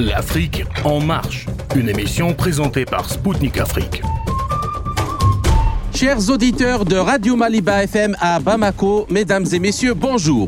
L'Afrique en marche, une émission présentée par Spoutnik Afrique. Chers auditeurs de Radio Maliba FM à Bamako, mesdames et messieurs, bonjour.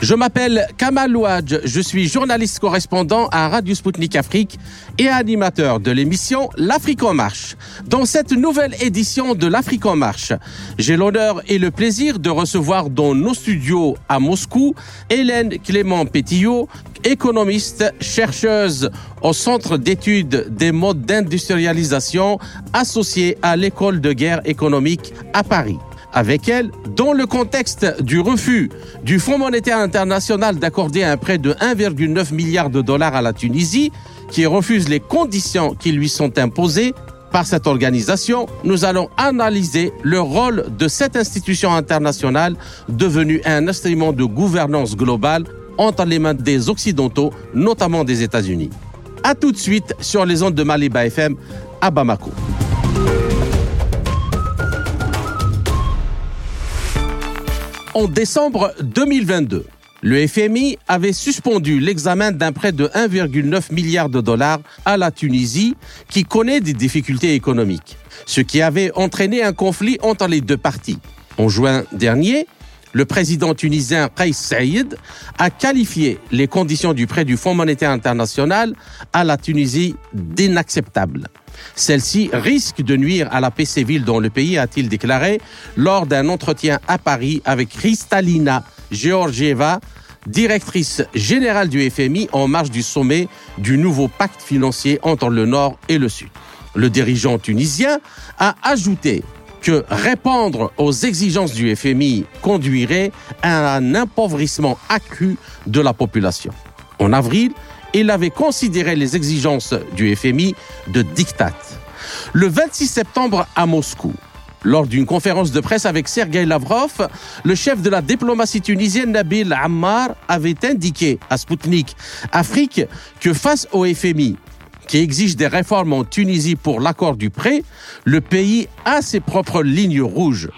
Je m'appelle Kamal Ouadj, je suis journaliste correspondant à Radio Sputnik Afrique et animateur de l'émission L'Afrique en marche. Dans cette nouvelle édition de l'Afrique en marche, j'ai l'honneur et le plaisir de recevoir dans nos studios à Moscou Hélène Clément Pétillot, économiste, chercheuse au Centre d'études des modes d'industrialisation associée à l'école de guerre économique à Paris. Avec elle, dans le contexte du refus du Fonds monétaire international d'accorder un prêt de 1,9 milliard de dollars à la Tunisie, qui refuse les conditions qui lui sont imposées par cette organisation, nous allons analyser le rôle de cette institution internationale devenue un instrument de gouvernance globale entre les mains des Occidentaux, notamment des États-Unis. A tout de suite sur les ondes de Maliba FM à Bamako. En décembre 2022, le FMI avait suspendu l'examen d'un prêt de 1,9 milliard de dollars à la Tunisie qui connaît des difficultés économiques, ce qui avait entraîné un conflit entre les deux parties. En juin dernier, le président tunisien Kais Saïd a qualifié les conditions du prêt du Fonds monétaire international à la Tunisie d'inacceptables. Celle-ci risque de nuire à la paix civile dans le pays, a-t-il déclaré lors d'un entretien à Paris avec Kristalina Georgieva, directrice générale du FMI en marge du sommet du nouveau pacte financier entre le Nord et le Sud. Le dirigeant tunisien a ajouté répondre aux exigences du FMI conduirait à un appauvrissement accru de la population. En avril, il avait considéré les exigences du FMI de diktat. Le 26 septembre à Moscou, lors d'une conférence de presse avec Sergei Lavrov, le chef de la diplomatie tunisienne Nabil Ammar avait indiqué à Sputnik Afrique que face au FMI, qui exige des réformes en Tunisie pour l'accord du prêt, le pays a ses propres lignes rouges.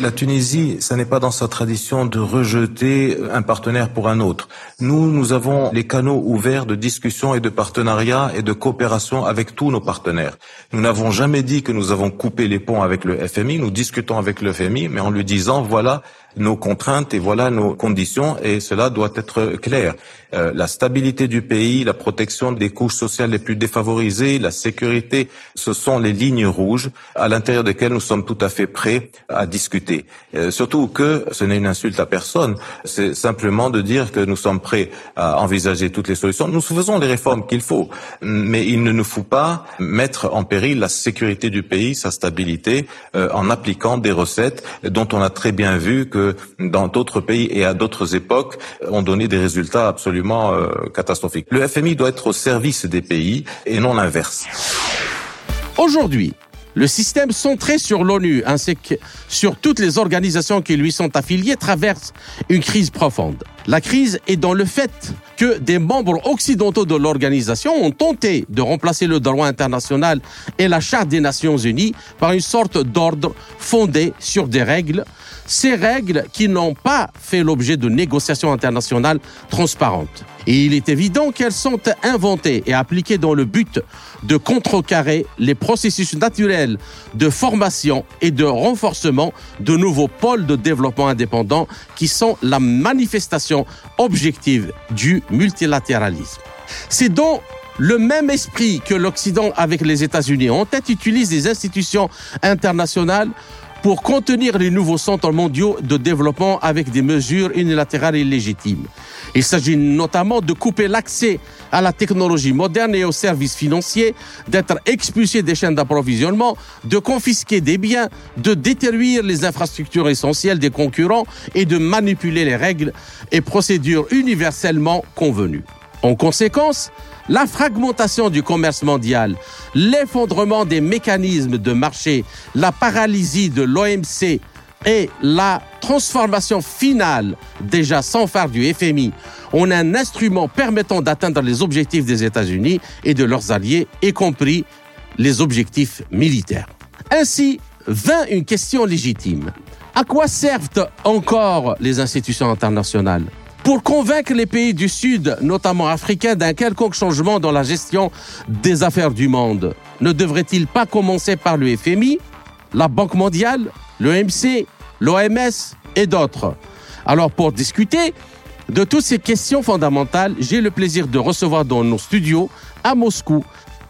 La Tunisie, ça n'est pas dans sa tradition de rejeter un partenaire pour un autre. Nous, nous avons les canaux ouverts de discussion et de partenariat et de coopération avec tous nos partenaires. Nous n'avons jamais dit que nous avons coupé les ponts avec le FMI. Nous discutons avec le FMI, mais en lui disant, voilà, nos contraintes et voilà nos conditions et cela doit être clair. Euh, la stabilité du pays, la protection des couches sociales les plus défavorisées, la sécurité, ce sont les lignes rouges à l'intérieur desquelles nous sommes tout à fait prêts à discuter. Euh, surtout que ce n'est une insulte à personne, c'est simplement de dire que nous sommes prêts à envisager toutes les solutions. Nous faisons les réformes qu'il faut, mais il ne nous faut pas mettre en péril la sécurité du pays, sa stabilité, euh, en appliquant des recettes dont on a très bien vu que dans d'autres pays et à d'autres époques ont donné des résultats absolument euh, catastrophiques. Le FMI doit être au service des pays et non l'inverse. Aujourd'hui, le système centré sur l'ONU ainsi que sur toutes les organisations qui lui sont affiliées traverse une crise profonde. La crise est dans le fait que des membres occidentaux de l'organisation ont tenté de remplacer le droit international et la Charte des Nations Unies par une sorte d'ordre fondé sur des règles, ces règles qui n'ont pas fait l'objet de négociations internationales transparentes. Et il est évident qu'elles sont inventées et appliquées dans le but de contrecarrer les processus naturels de formation et de renforcement de nouveaux pôles de développement indépendants qui sont la manifestation objective du multilatéralisme. C'est dans le même esprit que l'Occident avec les États-Unis en tête utilise les institutions internationales pour contenir les nouveaux centres mondiaux de développement avec des mesures unilatérales illégitimes. Il s'agit notamment de couper l'accès à la technologie moderne et aux services financiers, d'être expulsé des chaînes d'approvisionnement, de confisquer des biens, de détruire les infrastructures essentielles des concurrents et de manipuler les règles et procédures universellement convenues. En conséquence, la fragmentation du commerce mondial, l'effondrement des mécanismes de marché, la paralysie de l'OMC et la transformation finale, déjà sans phare du FMI, en un instrument permettant d'atteindre les objectifs des États-Unis et de leurs alliés, y compris les objectifs militaires. Ainsi vint une question légitime. À quoi servent encore les institutions internationales? Pour convaincre les pays du Sud, notamment africains, d'un quelconque changement dans la gestion des affaires du monde. Ne devrait-il pas commencer par le FMI, la Banque mondiale, l'OMC, l'OMS et d'autres? Alors pour discuter de toutes ces questions fondamentales, j'ai le plaisir de recevoir dans nos studios à Moscou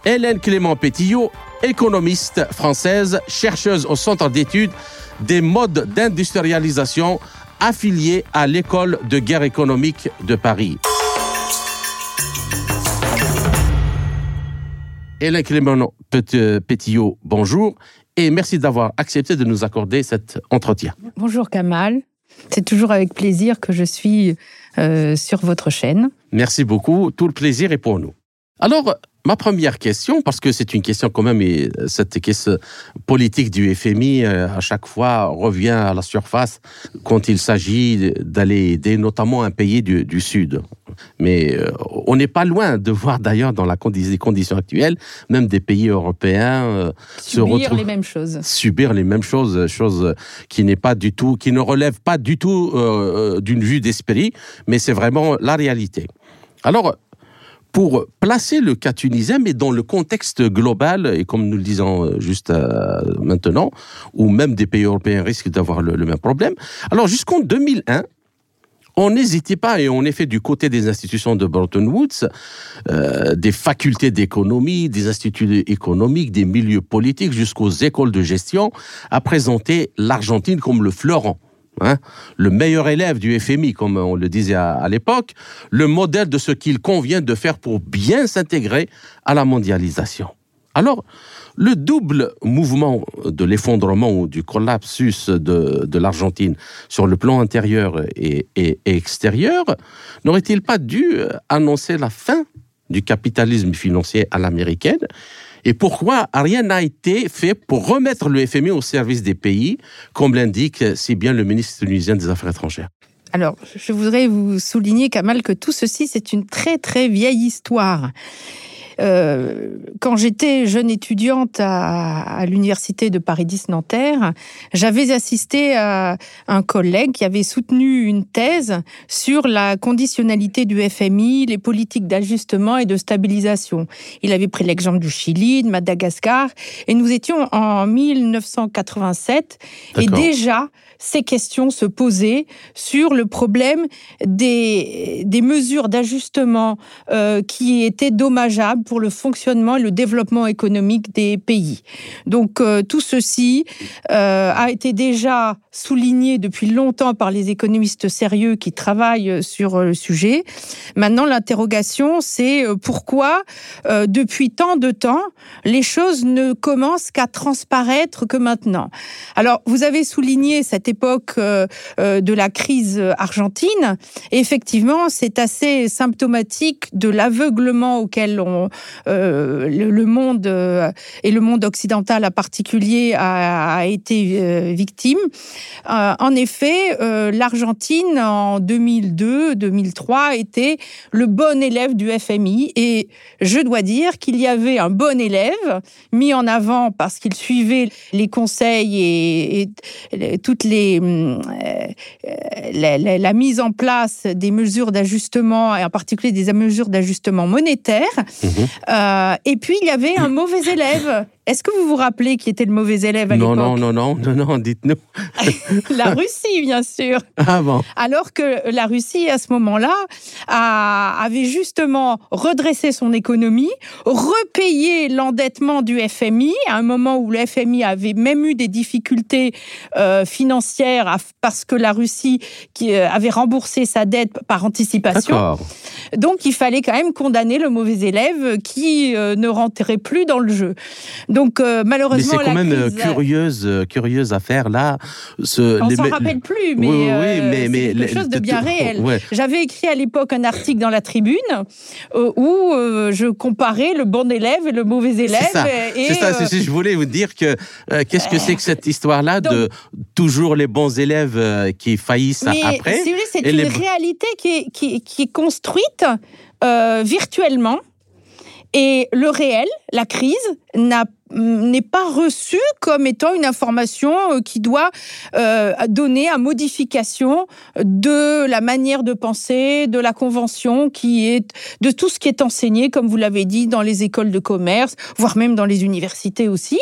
Hélène Clément Pétillot, économiste française, chercheuse au Centre d'études des modes d'industrialisation affiliée à l'école de guerre économique de Paris. Hélène Clément Pétillot, bonjour et merci d'avoir accepté de nous accorder cet entretien. Bonjour Kamal, c'est toujours avec plaisir que je suis euh, sur votre chaîne. Merci beaucoup, tout le plaisir est pour nous. Alors, Ma première question, parce que c'est une question quand même, et cette question politique du FMI euh, à chaque fois revient à la surface quand il s'agit d'aller aider notamment un pays du, Sud. Mais euh, on n'est pas loin de voir d'ailleurs dans la les conditions actuelles, même des pays européens euh, subir les mêmes choses. Subir les mêmes choses, choses qui n'est pas du tout, qui ne relèvent pas du tout d'une vue d'esprit, mais c'est vraiment la réalité. Alors, pour placer le cas tunisien, mais dans le contexte global, et comme nous le disons euh, juste euh, maintenant, où même des pays européens risquent d'avoir le, même problème. Alors jusqu'en 2001, on n'hésitait pas, et est fait du côté des institutions de Bretton Woods, euh, des facultés d'économie, des instituts économiques, des milieux politiques, jusqu'aux écoles de gestion, à présenter l'Argentine comme le fleuron Hein, le meilleur élève du FMI, comme on le disait à, l'époque, le modèle de ce qu'il convient de faire pour bien s'intégrer à la mondialisation. Alors, le double mouvement de l'effondrement ou du collapsus de, l'Argentine sur le plan intérieur et extérieur n'aurait-il pas dû annoncer la fin du capitalisme financier à l'américaine et pourquoi rien n'a été fait pour remettre le FMI au service des pays, comme l'indique si bien le ministre tunisien des Affaires étrangères alors, je voudrais vous souligner, Kamal, que tout ceci, c'est une très, très vieille histoire. Euh, quand j'étais jeune étudiante à, l'université de Paris 10 Nanterre, j'avais assisté à un collègue qui avait soutenu une thèse sur la conditionnalité du FMI, les politiques d'ajustement et de stabilisation. Il avait pris l'exemple du Chili, de Madagascar, et nous étions en 1987, et déjà ces questions se posaient sur le problème des, des mesures d'ajustement euh, qui étaient dommageables pour le fonctionnement et le développement économique des pays. Donc euh, tout ceci euh, a été déjà souligné depuis longtemps par les économistes sérieux qui travaillent sur le sujet. Maintenant, l'interrogation, c'est euh, pourquoi, depuis tant de temps, les choses ne commencent qu'à transparaître que maintenant? Alors, vous avez souligné cette époque de la crise argentine. Effectivement, c'est assez symptomatique de l'aveuglement auquel on, euh, le, monde euh, et le monde occidental en particulier a, été euh, victime. en effet, l'Argentine en 2002-2003 était le bon élève du FMI et je dois dire qu'il y avait un bon élève mis en avant parce qu'il suivait les conseils et, toutes les la, mise en place des mesures d'ajustement et en particulier des mesures d'ajustement monétaire. Mmh. Euh, et puis, il y avait un mauvais élève est-ce que vous vous rappelez qui était le mauvais élève à l'époque Non, non, non, non, non, dites-nous. la Russie, bien sûr. Ah bon. Alors que la Russie, à ce moment-là, avait justement redressé son économie, repayé l'endettement du FMI, à un moment où le FMI avait même eu des difficultés euh, financières parce que la Russie qui euh, avait remboursé sa dette par anticipation. Donc, il fallait quand même condamner le mauvais élève qui euh, ne rentrait plus dans le jeu. Donc euh, malheureusement, mais c'est quand même euh, curieuse, euh, curieuse affaire là. Ce, On s'en rappelle plus, mais, oui, mais, c'est quelque chose de bien réel. J'avais écrit à l'époque un article dans la Tribune où je comparais le bon élève et le mauvais élève. C'est ça. C'est ça. je voulais vous dire que qu'est-ce que c'est que cette histoire-là de toujours les bons élèves qui faillissent après. c'est une réalité qui est, qui, qui est construite virtuellement et le réel, la crise, n'a n'est pas reçue comme étant une information euh, qui doit euh, donner à modification de la manière de penser, de la convention, qui est de tout ce qui est enseigné, comme vous l'avez dit, dans les écoles de commerce, voire même dans les universités aussi.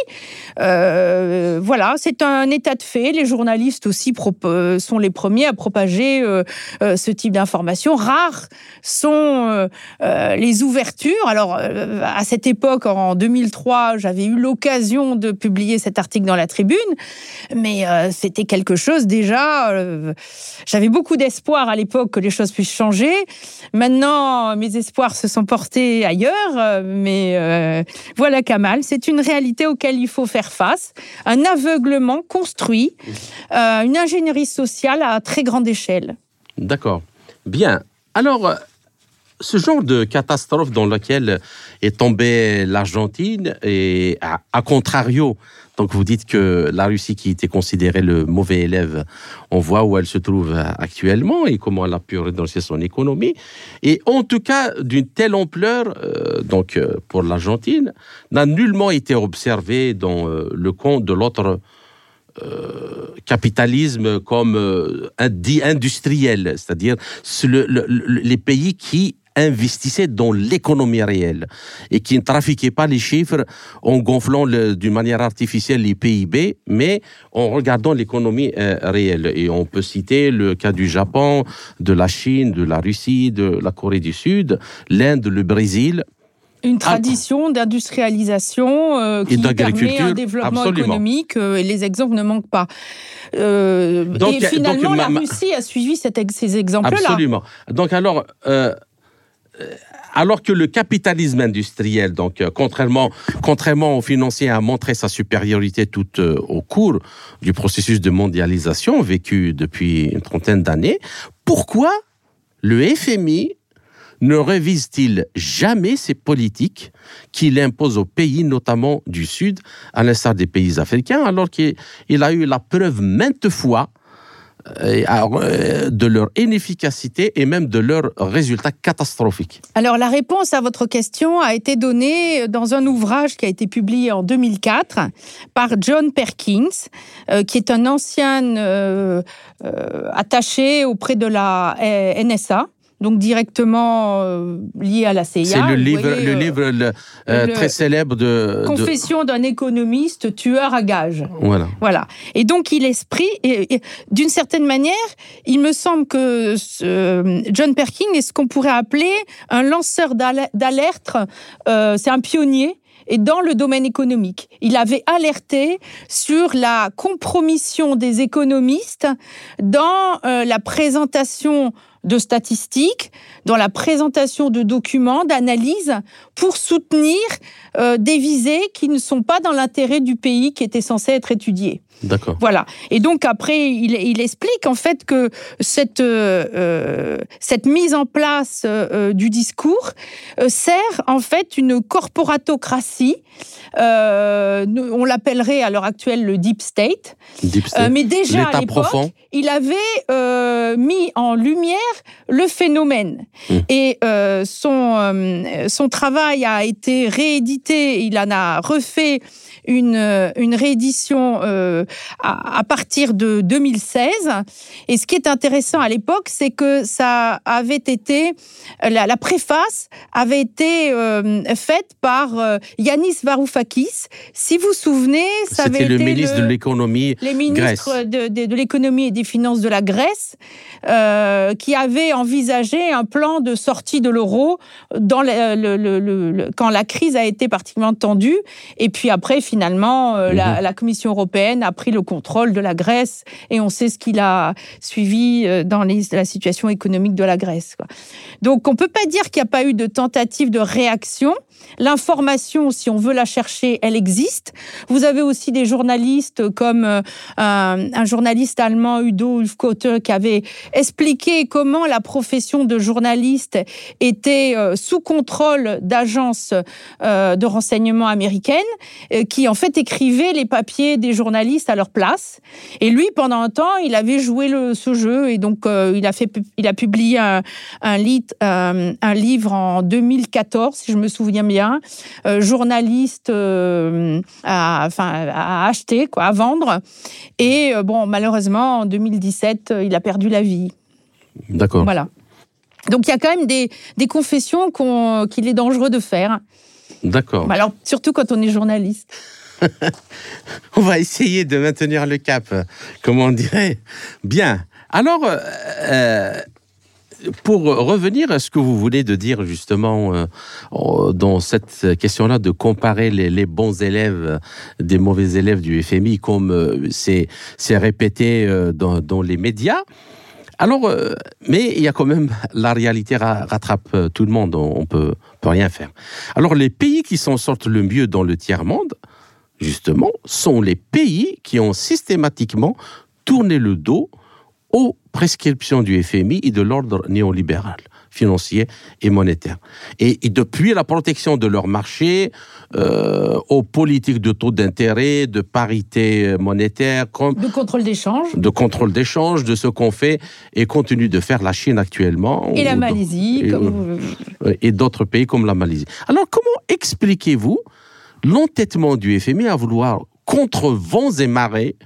Euh, voilà, c'est un état de fait. Les journalistes aussi sont les premiers à propager ce type d'informations. Rares sont les ouvertures. Alors, à cette époque, en 2003, j'avais eu l'occasion de publier cet article dans la tribune, mais euh, c'était quelque chose déjà. Euh, j'avais beaucoup d'espoir à l'époque que les choses puissent changer. Maintenant, mes espoirs se sont portés ailleurs, euh, mais voilà Kamal, c'est une réalité auquel il faut faire face, un aveuglement construit, une ingénierie sociale à très grande échelle. D'accord. Bien. Alors, ce genre de catastrophe dans laquelle est tombée l'Argentine, et à, contrario, donc vous dites que la Russie, qui était considérée le mauvais élève, on voit où elle se trouve actuellement et comment elle a pu relancer son économie. Et en tout cas, d'une telle ampleur, euh, donc euh, pour l'Argentine, n'a nullement été observé dans euh, le compte de l'autre capitalisme comme dit industriel, c'est-à-dire les pays qui investissait dans l'économie réelle et qui ne trafiquait pas les chiffres en gonflant d'une manière artificielle les PIB, mais en regardant l'économie euh, réelle. Et on peut citer le cas du Japon, de la Chine, de la Russie, de la Corée du Sud, l'Inde, le Brésil. Une tradition d'industrialisation euh, qui permet un développement économique euh, et les exemples ne manquent pas. et finalement, la Russie a suivi ces exemples-là. Absolument. Donc alors, alors que le capitalisme industriel, donc euh, contrairement, contrairement aux financiers, a montré sa supériorité tout euh, au cours du processus de mondialisation vécu depuis une trentaine d'années, pourquoi le FMI ne révise-t-il jamais ses politiques qu'il impose aux pays, notamment du Sud, à l'instar des pays africains, alors qu'il a eu la preuve maintes fois euh, euh, de leur inefficacité et même de leurs résultats catastrophiques. Alors la réponse à votre question a été donnée dans un ouvrage qui a été publié en 2004 par John Perkins, euh, qui est un ancien attaché auprès de la NSA donc directement euh, lié à la CIA. C'est le livre, le livre euh, très célèbre de... Confession d'un économiste tueur à gages. Voilà. Voilà. Et donc il esprit, et, d'une certaine manière, il me semble que John Perkin est ce qu'on pourrait appeler un lanceur d'alerte, euh, c'est un pionnier et dans le domaine économique. Il avait alerté sur la compromission des économistes dans la présentation de statistiques, dans la présentation de documents, d'analyses, pour soutenir euh, des visées qui ne sont pas dans l'intérêt du pays qui était censé être étudié. D'accord. Voilà. Et donc après, il, explique en fait que cette, euh, euh, cette mise en place du discours sert en fait une corporatocratie. on l'appellerait à l'heure actuelle le deep state. Deep state. mais déjà à l'époque, il avait mis en lumière le phénomène. Mmh. Et son, son travail a été réédité. Il en a refait une, une réédition euh, à, partir de 2016. Et ce qui est intéressant à l'époque, c'est que ça avait été, la, préface avait été euh, faite par euh, Yanis Varoufakis. Si vous vous souvenez, ça avait été le ministre de l'économie les ministres de, de, l'économie et des finances de la Grèce qui avait envisagé un plan de sortie de l'euro dans le, le, quand la crise a été particulièrement tendue. Et puis après, finalement, euh, mhm. la, Commission européenne a pris le contrôle de la Grèce et on sait ce qu'il a suivi euh, dans la situation économique de la Grèce. Donc on peut pas dire qu'il n'y a pas eu de tentative de réaction. L'information, si on veut la chercher, elle existe. Vous avez aussi des journalistes comme euh, un, journaliste allemand, Udo Ulfkotter, qui avait expliqué comment la profession de journaliste était sous contrôle d'agences de renseignement américaines, qui en fait écrivaient les papiers des journalistes à leur place. Et lui, pendant un temps, il avait joué ce jeu et donc euh, il a fait, il a publié un, euh, livre en 2014, si je me souviens euh, journaliste euh, à, enfin, à acheter, quoi, à vendre. Et bon, malheureusement, en 2017, il a perdu la vie. D'accord. Voilà. Donc il y a quand même des, des confessions qu'il est dangereux de faire. D'accord. Alors, surtout quand on est journaliste. on va essayer de maintenir le cap, comme on dirait. Bien. Alors, euh, pour revenir à ce que vous venez de dire justement euh, dans cette question-là de comparer les, bons élèves des mauvais élèves du FMI, comme euh, c'est répété dans, les médias. Alors, mais il y a quand même la réalité rattrape tout le monde. On peut, peut rien faire. Alors, les pays qui s'en sortent le mieux dans le tiers monde, justement, sont les pays qui ont systématiquement tourné le dos aux prescriptions du FMI et de l'ordre néolibéral financier et monétaire. Et, depuis la protection de leur marché, euh, aux politiques de taux d'intérêt, de parité monétaire, comme de contrôle d'échange, de contrôle d'échange, de ce qu'on fait et continue de faire la Chine actuellement, et la Malaisie, et d'autres pays comme la Malaisie. Alors comment expliquez-vous l'entêtement du FMI à vouloir, contre vents et marées,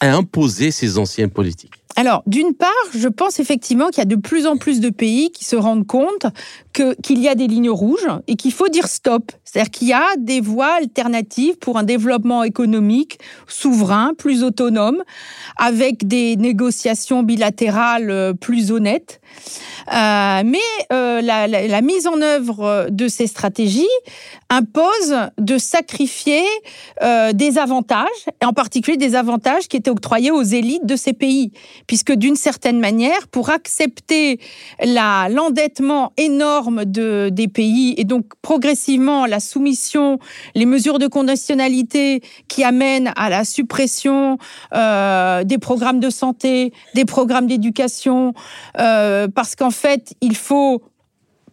imposer ses anciennes politiques alors, d'une part, je pense effectivement qu'il y a de plus en plus de pays qui se rendent compte qu'il y a des lignes rouges et qu'il faut dire stop. C'est-à-dire qu'il y a des voies alternatives pour un développement économique souverain, plus autonome, avec des négociations bilatérales euh, plus honnêtes. Euh, mais euh, la, mise en œuvre de ces stratégies impose de sacrifier des avantages, et en particulier des avantages qui étaient octroyés aux élites de ces pays, puisque d'une certaine manière, pour accepter l'endettement énorme de, des pays et donc progressivement la soumission, les mesures de conditionnalité qui amènent à la suppression euh, des programmes de santé, des programmes d'éducation, euh, parce qu'en fait, il faut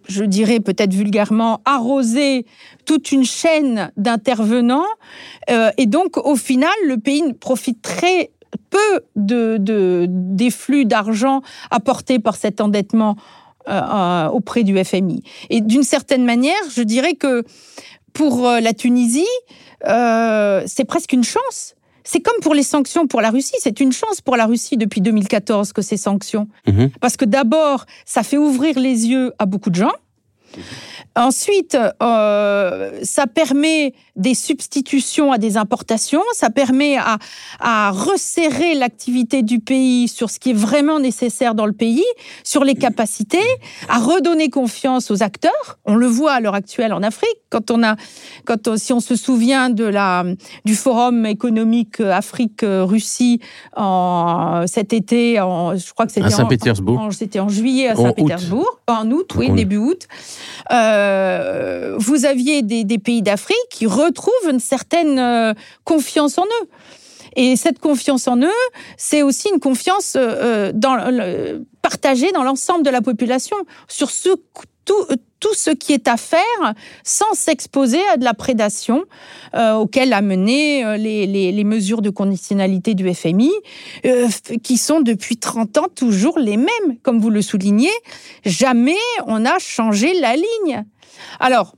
je dirais peut-être vulgairement, arroser toute une chaîne d'intervenants. Euh, et donc, au final, le pays profite très peu de, des flux d'argent apportés par cet endettement euh, euh, auprès du FMI. Et d'une certaine manière, je dirais que pour la Tunisie, c'est presque une chance c'est comme pour les sanctions pour la Russie, c'est une chance pour la Russie depuis 2014 que ces sanctions. Mhm. Parce que d'abord, ça fait ouvrir les yeux à beaucoup de gens. Ensuite, euh, ça permet des substitutions à des importations, ça permet à, à resserrer l'activité du pays sur ce qui est vraiment nécessaire dans le pays, sur les capacités, à redonner confiance aux acteurs. On le voit à l'heure actuelle en Afrique, quand on a, quand si on se souvient de la du forum économique Afrique-Russie en cet été, en, je crois que c'était à Saint-Pétersbourg, c'était en juillet à Saint-Pétersbourg, en août, oui, début août. Euh, euh, vous aviez des, pays d'Afrique qui retrouvent une certaine euh, confiance en eux. Et cette confiance en eux, c'est aussi une confiance euh, dans, partagée dans l'ensemble de la population sur ce, tout, tout, ce qui est à faire sans s'exposer à de la prédation auquel a mené les, les, mesures de conditionnalité du FMI, qui sont depuis 30 ans toujours les mêmes. Comme vous le soulignez, jamais on a changé la ligne. Alors,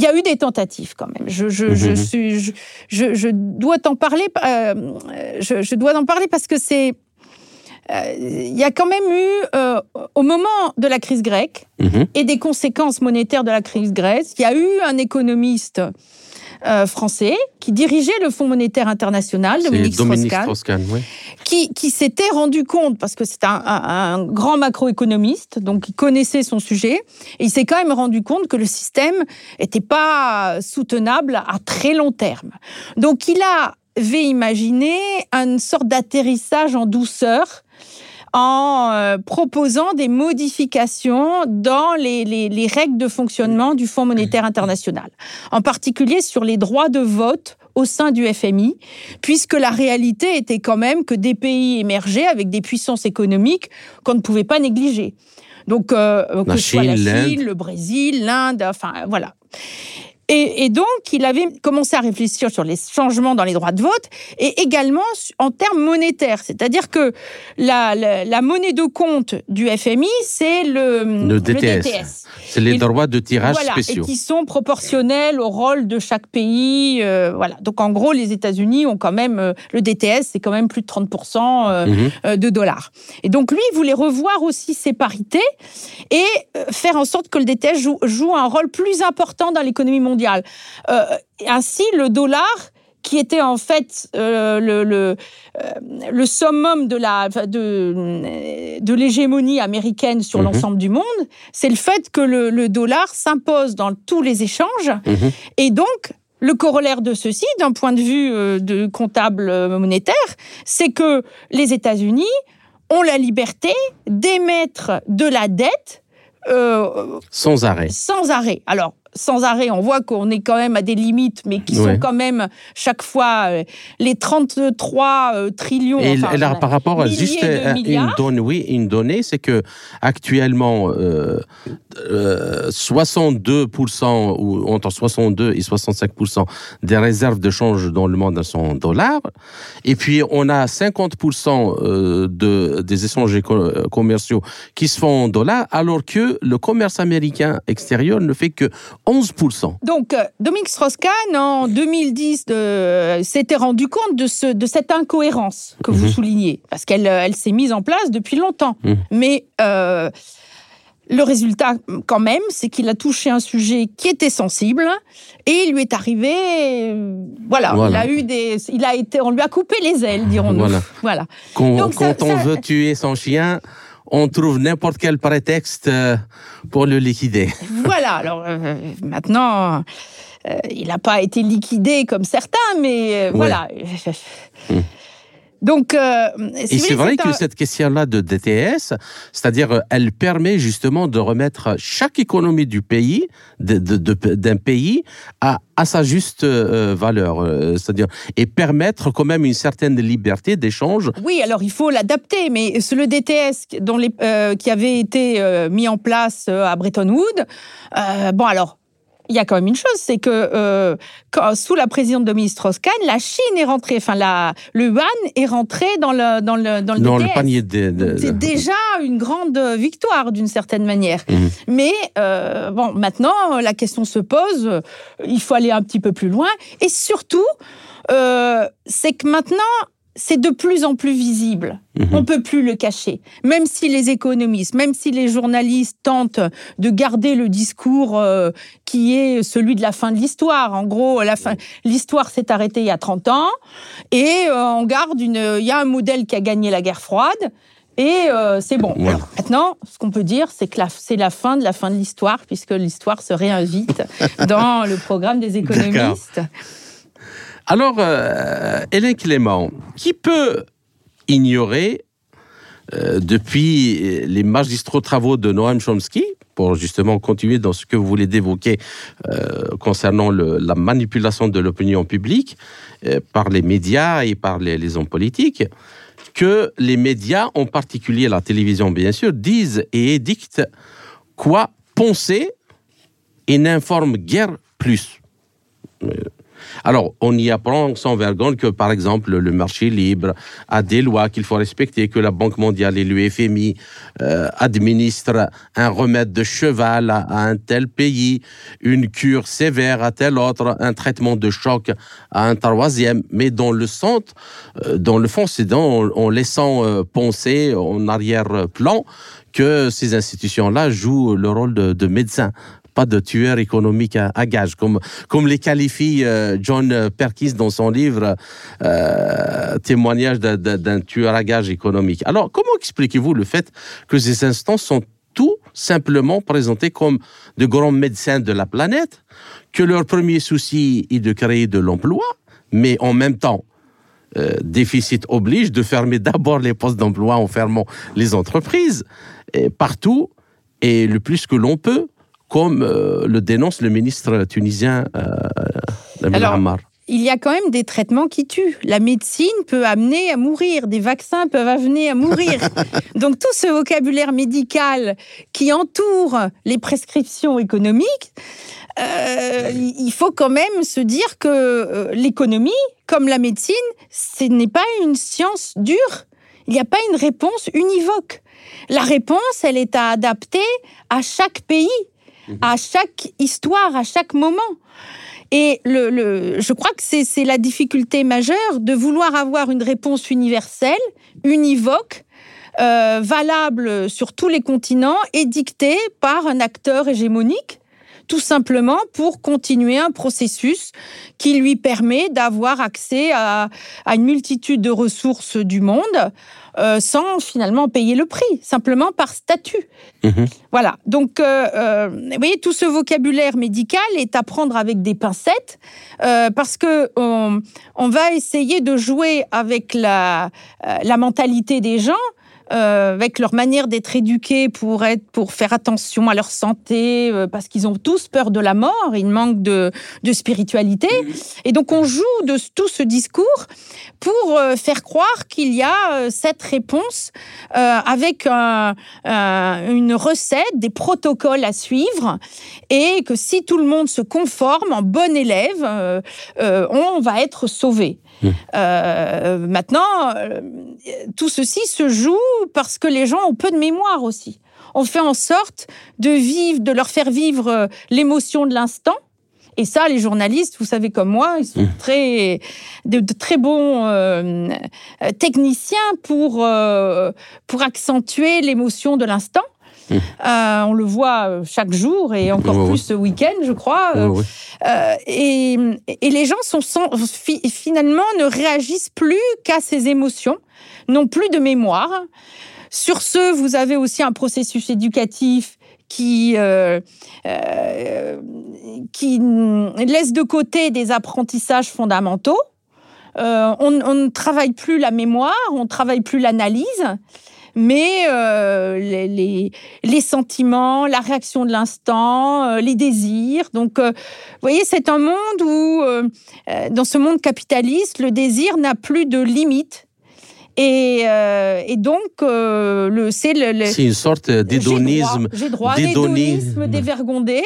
il y a eu des tentatives quand même. Je, je, je, mhm. je, dois t'en parler. Euh, je, dois en parler parce que c'est. Euh, il y a quand même eu, euh, au moment de la crise grecque mhm. et des conséquences monétaires de la crise grecque, il y a eu un économiste euh, français qui dirigeait le Fonds monétaire international, Dominique, Strauss-Kahn, qui, qui s'était rendu compte, parce que c'est un, un, grand macroéconomiste, donc il connaissait son sujet, et il s'est quand même rendu compte que le système n'était pas soutenable à très long terme. Donc il avait imaginé une sorte d'atterrissage en douceur en euh, proposant des modifications dans les, les, les, règles de fonctionnement du Fonds monétaire international, en particulier sur les droits de vote au sein du FMI, puisque la réalité était quand même que des pays émergés avec des puissances économiques qu'on ne pouvait pas négliger. Donc, euh, que ce soit la Chine, le Brésil, l'Inde, enfin voilà. Et, donc, il avait commencé à réfléchir sur les changements dans les droits de vote et également en termes monétaires. C'est-à-dire que la, monnaie de compte du FMI, c'est le, DTS. C'est les droits de tirage spéciaux. Et qui sont proportionnels au rôle de chaque pays. Euh, voilà. Donc, en gros, les États-Unis ont quand même, euh, le DTS, c'est quand même plus de 30% euh, mhm. de dollars. Et donc, lui, il voulait revoir aussi ses parités et faire en sorte que le DTS joue, joue un rôle plus important dans l'économie mondiale. Euh, ainsi, le dollar qui était en fait euh, le, le, euh, le, summum de la de, de l'hégémonie américaine sur mhm. l'ensemble du monde, c'est le fait que le, le dollar s'impose dans tous les échanges mhm. et donc le corollaire de ceci, d'un point de vue de comptable monétaire, c'est que les États-Unis ont la liberté d'émettre de la dette sans arrêt. Sans arrêt. Alors, sans arrêt, on voit qu'on est quand même à des limites, mais qui sont quand même chaque fois euh, les 33 euh, trillions. Et, là, par rapport à juste une, donne, oui, une donnée, c'est que actuellement, 62% ou entre 62 et 65% des réserves de change dans le monde sont en dollars, et puis on a 50% de, des échanges commerciaux qui se font en dollars, alors que le commerce américain extérieur ne fait que 11%. Donc, euh, Dominique Strauss-Kahn, en 2010, s'était rendu compte de, ce, de cette incohérence que vous mhm. soulignez, parce qu'elle elle, s'est mise en place depuis longtemps. Mhm. Mais euh, le résultat, quand même, c'est qu'il a touché un sujet qui était sensible et il lui est arrivé, voilà, il a eu des, il a été, on lui a coupé les ailes, dirons-nous. Voilà. Quand, quand on veut tuer son chien, on trouve n'importe quel prétexte euh, pour le liquider. Voilà, alors euh, maintenant, euh, il n'a pas été liquidé comme certains, mais voilà. Hmm. Donc, euh, et c'est vrai que cette question-là de DTS, c'est-à-dire, euh, elle permet justement de remettre chaque économie du pays, d'un pays, à, à, sa juste euh, valeur, c'est-à-dire et permettre quand même une certaine liberté d'échange. Oui, alors il faut l'adapter, mais le DTS dont les, qui avait été mis en place à Bretton Woods, bon alors il y a quand même une chose, c'est que euh, sous la présidente Dominique Strauss-Kahn, la Chine est rentrée, enfin la, le yuan est rentré dans le dans le dans le, dans le panier de. C'est déjà une grande victoire d'une certaine manière. Mhm. Mais euh, bon, maintenant la question se pose. Il faut aller un petit peu plus loin et surtout, euh, c'est que maintenant c'est de plus en plus visible. On mhm. On peut plus le cacher. Même si les économistes, même si les journalistes tentent de garder le discours euh, qui est celui de la fin de l'histoire. En gros, la fin, l'histoire s'est arrêtée il y a 30 ans et euh, on garde une, il y a un modèle qui a gagné la guerre froide. Et euh, c'est bon. maintenant, ce qu'on peut dire, c'est que c'est la fin de la fin de l'histoire, puisque l'histoire se réinvite dans le programme des économistes. Alors, euh, Hélène Clément, qui peut ignorer euh, depuis les magistraux travaux de Noam Chomsky, pour justement continuer dans ce que vous voulez d'évoquer euh, concernant la manipulation de l'opinion publique par les médias et par les, hommes politiques, que les médias, en particulier la télévision bien sûr, disent et édictent quoi penser et n'informent guère plus. Alors, on y apprend sans vergogne que, par exemple, le marché libre a des lois qu'il faut respecter, que la Banque mondiale et l'UFMI euh, administrent un remède de cheval à, un tel pays, une cure sévère à tel autre, un traitement de choc à un troisième. Mais dans le centre, euh, dans le fond, c'est en, laissant euh, penser en arrière-plan que ces institutions-là jouent le rôle de, de médecin pas de tueur économique à, gage, comme, comme les qualifie euh, John Perkins dans son livre euh, Témoignage d'un tueur à gage économique. Alors, comment expliquez-vous le fait que ces instances sont tout simplement présentés comme de grands médecins de la planète, que leur premier souci est de créer de l'emploi, mais en même temps, euh, déficit oblige de fermer d'abord les postes d'emploi en fermant les entreprises partout et le plus que l'on peut comme euh, le dénonce le ministre tunisien euh, Alors, il y a quand même des traitements qui tuent. La médecine peut amener à mourir, des vaccins peuvent amener à mourir. Donc tout ce vocabulaire médical qui entoure les prescriptions économiques euh, il faut quand même se dire que euh, l'économie, comme la médecine, ce n'est pas une science dure. Il n'y a pas une réponse univoque. La réponse, elle est à adapter à chaque pays. À chaque histoire, à chaque moment. Et le, je crois que c'est la difficulté majeure de vouloir avoir une réponse universelle, univoque, euh, valable sur tous les continents et dictée par un acteur hégémonique tout simplement pour continuer un processus qui lui permet d'avoir accès à, une multitude de ressources du monde euh, sans finalement payer le prix, simplement par statut. Mhm. Voilà. Donc, euh, euh, vous voyez, tout ce vocabulaire médical est à prendre avec des pincettes parce que on, va essayer de jouer avec la, la mentalité des gens euh, avec leur manière d'être éduqués pour être, pour faire attention à leur santé, euh, parce qu'ils ont tous peur de la mort, ils manquent de, de spiritualité. Et donc on joue de tout ce discours pour euh, faire croire qu'il y a cette réponse avec une recette, des protocoles à suivre, et que si tout le monde se conforme en bon élève, on va être sauvé. Euh, maintenant, euh, tout ceci se joue parce que les gens ont peu de mémoire aussi. On fait en sorte de vivre, de leur faire vivre euh, l'émotion de l'instant. Et ça, les journalistes, vous savez comme moi, ils sont très, de, très bons techniciens pour, pour accentuer l'émotion de l'instant. Euh, on le voit euh, chaque jour et encore plus ce week-end, je crois. Euh, et, les gens sont finalement ne réagissent plus qu'à ces émotions, n'ont plus de mémoire. Sur ce, vous avez aussi un processus éducatif qui, qui laisse de côté des apprentissages fondamentaux. on, on, ne travaille plus la mémoire, on ne travaille plus l'analyse mais euh, les, les, sentiments, la réaction de l'instant, euh, les désirs. Donc, euh, vous voyez, c'est un monde où, dans ce monde capitaliste, le désir n'a plus de limite. Et, et, donc, c'est le, C'est une sorte d'hédonisme. J'ai droit, d'hédonisme dévergondé.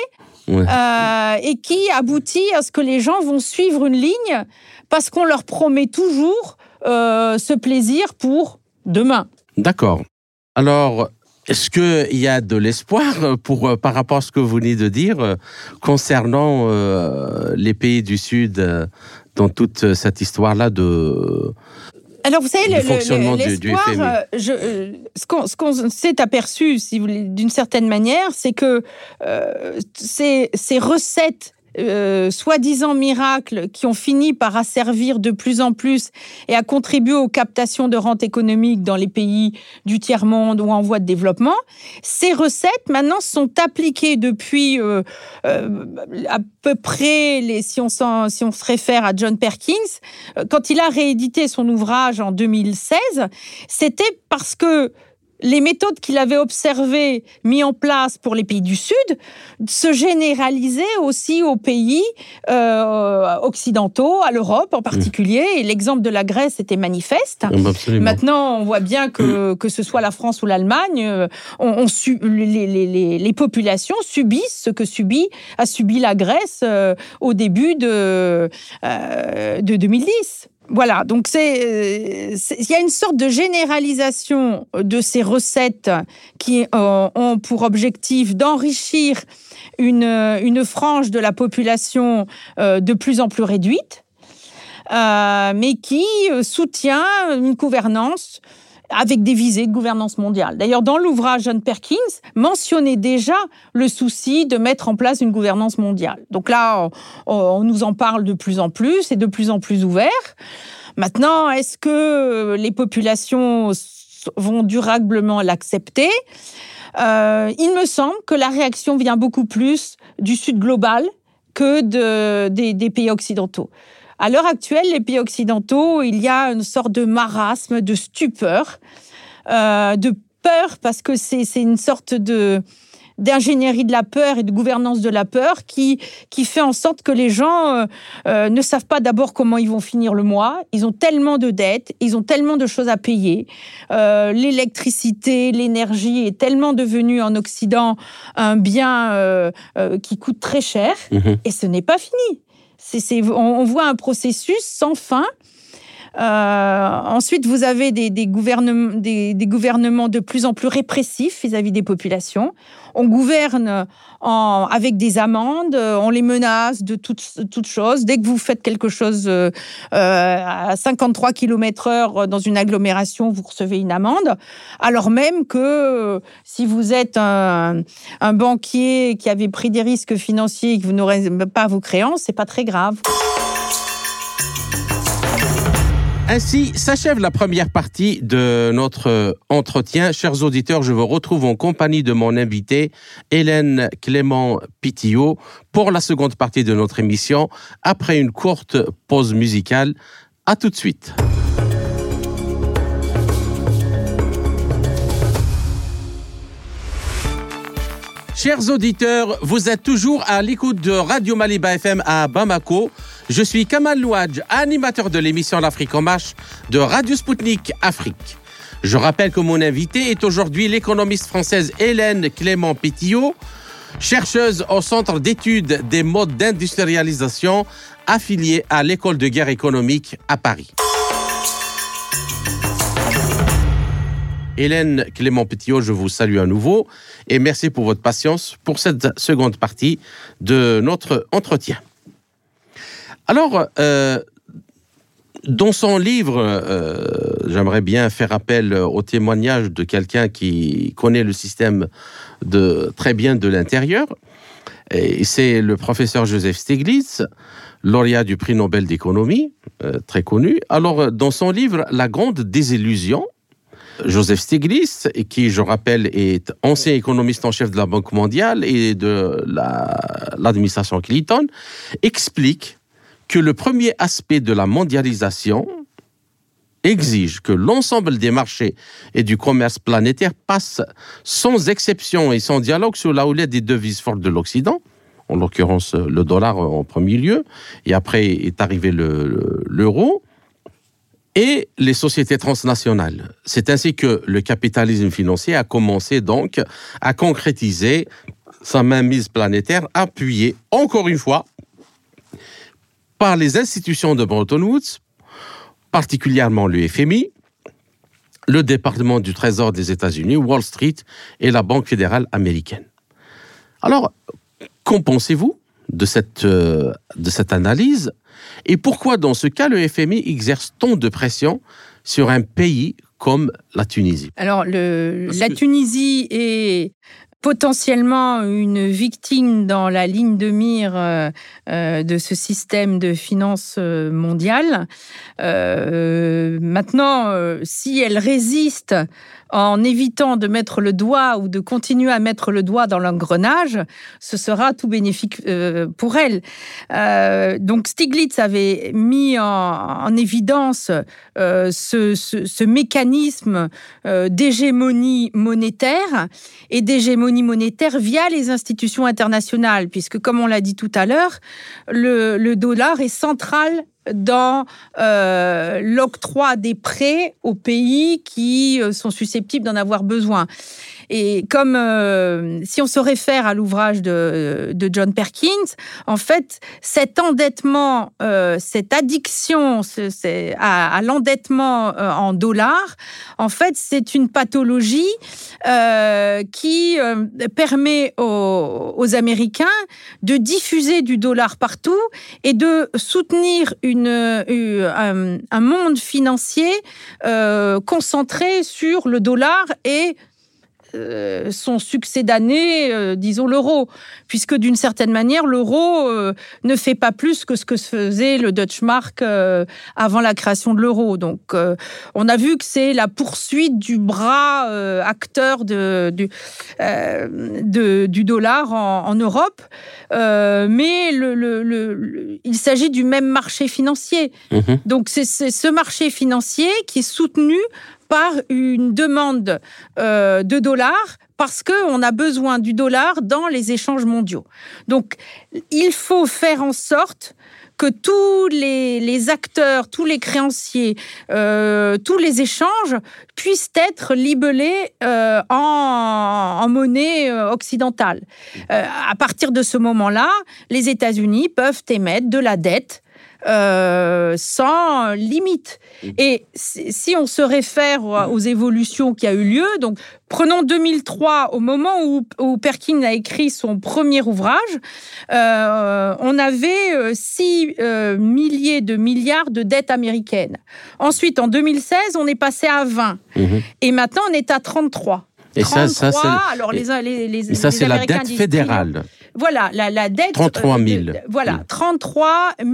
et qui aboutit à ce que les gens vont suivre une ligne parce qu'on leur promet toujours ce plaisir pour demain. D'accord. Alors, est-ce qu'il y a de l'espoir pour euh, par rapport à ce que vous venez de dire euh, concernant euh, les pays du Sud dans toute cette histoire-là de alors, vous savez, l'espoir, ce qu'on s'est aperçu, si vous d'une certaine manière, c'est que ces, ces, recettes euh, soi-disant miracles qui ont fini par asservir de plus en plus et à contribuer aux captations de rente économique dans les pays du tiers-monde ou en voie de développement, ces recettes maintenant sont appliquées depuis euh, euh, à peu près, les, si, on si on se réfère à John Perkins, quand il a réédité son ouvrage en 2016, c'était parce que les méthodes qu'il avait observées, mises en place pour les pays du Sud, se généralisaient aussi aux pays euh, occidentaux, à l'Europe en particulier. Et l'exemple de la Grèce était manifeste. Maintenant, on voit bien que, mm. que ce soit la France ou l'Allemagne, euh, on, les, populations subissent ce que subit, a subi la Grèce euh, au début de, de 2010. Voilà, donc c'est, il y a une sorte de généralisation de ces recettes qui euh, ont pour objectif d'enrichir une, une frange de la population euh, de plus en plus réduite, euh, mais qui soutient une gouvernance avec des visées de gouvernance mondiale. D'ailleurs, dans l'ouvrage John Perkins, mentionnait déjà le souci de mettre en place une gouvernance mondiale. Donc là, on, nous en parle de plus en plus et de plus en plus ouvert. Maintenant, est-ce que les populations vont durablement l'accepter? Euh, Il me semble que la réaction vient beaucoup plus du Sud global que de, des pays occidentaux. À l'heure actuelle, les pays occidentaux, il y a une sorte de marasme, de stupeur, euh, de peur, parce que c'est une sorte de, d'ingénierie de la peur et de gouvernance de la peur qui, qui fait en sorte que les gens euh, euh, ne savent pas d'abord comment ils vont finir le mois. Ils ont tellement de dettes, ils ont tellement de choses à payer. Euh, l'électricité, l'énergie est tellement devenue en Occident un bien qui coûte très cher mhm. et ce n'est pas fini. On voit un processus sans fin ensuite, vous avez des, gouvernements, des, gouvernements de plus en plus répressifs vis-à-vis des populations. On gouverne en, avec des amendes, on les menace de toutes, toutes choses. Dès que vous faites quelque chose euh, à 53 km heure dans une agglomération, vous recevez une amende. Alors même que si vous êtes un, un banquier qui avait pris des risques financiers et que vous n'aurez pas vos créances, c'est pas très grave. Ainsi s'achève la première partie de notre entretien. Chers auditeurs, je vous retrouve en compagnie de mon invité, Hélène Clément Pitillot, pour la seconde partie de notre émission, après une courte pause musicale. À tout de suite. Chers auditeurs, vous êtes toujours à l'écoute de Radio Maliba FM à Bamako. Je suis Kamal Louadj, animateur de l'émission L'Afrique en marche de Radio Sputnik Afrique. Je rappelle que mon invité est aujourd'hui l'économiste française Hélène Clément Pétillot, chercheuse au Centre d'études des modes d'industrialisation affiliée à l'École de guerre économique à Paris. Hélène Clément Pétillot, je vous salue à nouveau et merci pour votre patience pour cette seconde partie de notre entretien. Alors, euh, dans son livre, euh, j'aimerais bien faire appel au témoignage de quelqu'un qui connaît le système de, très bien de l'intérieur. C'est le professeur Joseph Stiglitz, lauréat du prix Nobel d'économie, euh, très connu. Alors, dans son livre La grande désillusion, Joseph Stiglitz, qui, je rappelle, est ancien économiste en chef de la Banque mondiale et de l'administration Clinton, explique que le premier aspect de la mondialisation exige que l'ensemble des marchés et du commerce planétaire passent sans exception et sans dialogue sur la houlette des devises fortes de l'Occident, en l'occurrence le dollar en premier lieu, et après est arrivé l'euro, et les sociétés transnationales. C'est ainsi que le capitalisme financier a commencé donc à concrétiser sa mainmise planétaire appuyée, encore une fois, par les institutions de Bretton Woods, particulièrement le FMI, le département du Trésor des États-Unis, Wall Street et la Banque fédérale américaine. Alors, qu'en pensez-vous de cette, euh, de cette analyse et pourquoi, dans ce cas, le FMI exerce tant de pression sur un pays comme la Tunisie? Alors, le, la Tunisie est potentiellement une victime dans la ligne de mire euh, euh, de ce système de finances euh, mondiale. maintenant, si elle résiste en évitant de mettre le doigt ou de continuer à mettre le doigt dans l'engrenage, ce sera tout bénéfique pour elle. donc Stiglitz avait mis en, évidence ce, ce, mécanisme d'hégémonie monétaire et d'hégémonie monétaire via les institutions internationales, puisque comme on l'a dit tout à l'heure, le, dollar est central dans euh, l'octroi des prêts aux pays qui euh, sont susceptibles d'en avoir besoin. Et comme euh, si on se réfère à l'ouvrage de, John Perkins, en fait, cet endettement, euh, cette addiction à, l'endettement euh, en dollars, en fait, c'est une pathologie qui permet aux, Américains de diffuser du dollar partout et de soutenir une, un, un monde financier concentré sur le dollar et euh, son succès d'année, euh, disons l'euro, puisque d'une certaine manière, l'euro euh, ne fait pas plus que ce que faisait le Dutch Mark avant la création de l'euro. Donc, on a vu que c'est la poursuite du bras acteur de, du, du dollar en, Europe, mais le, il s'agit du même marché financier. Mhm. Donc, c'est ce marché financier qui est soutenu par une demande euh, de dollars parce qu'on a besoin du dollar dans les échanges mondiaux. Donc, il faut faire en sorte que tous les, acteurs, tous les créanciers, euh, tous les échanges puissent être libellés euh, en, monnaie euh, occidentale. à partir de ce moment-là, les États-Unis peuvent émettre de la dette euh, sans limite. Mmh. Et si on se réfère aux évolutions qui a eu lieu, donc prenons 2003, au moment où, Perkin a écrit son premier ouvrage, euh, on avait 6 euh, milliers de milliards de dettes américaines. Ensuite, en 2016, on est passé à 20. Mmh. Et maintenant, on est à 33. Et ça, ça c'est alors les, les, les, ça, c'est la dette fédérale. Voilà, la, la dette. 33 000. Euh, voilà, 33 000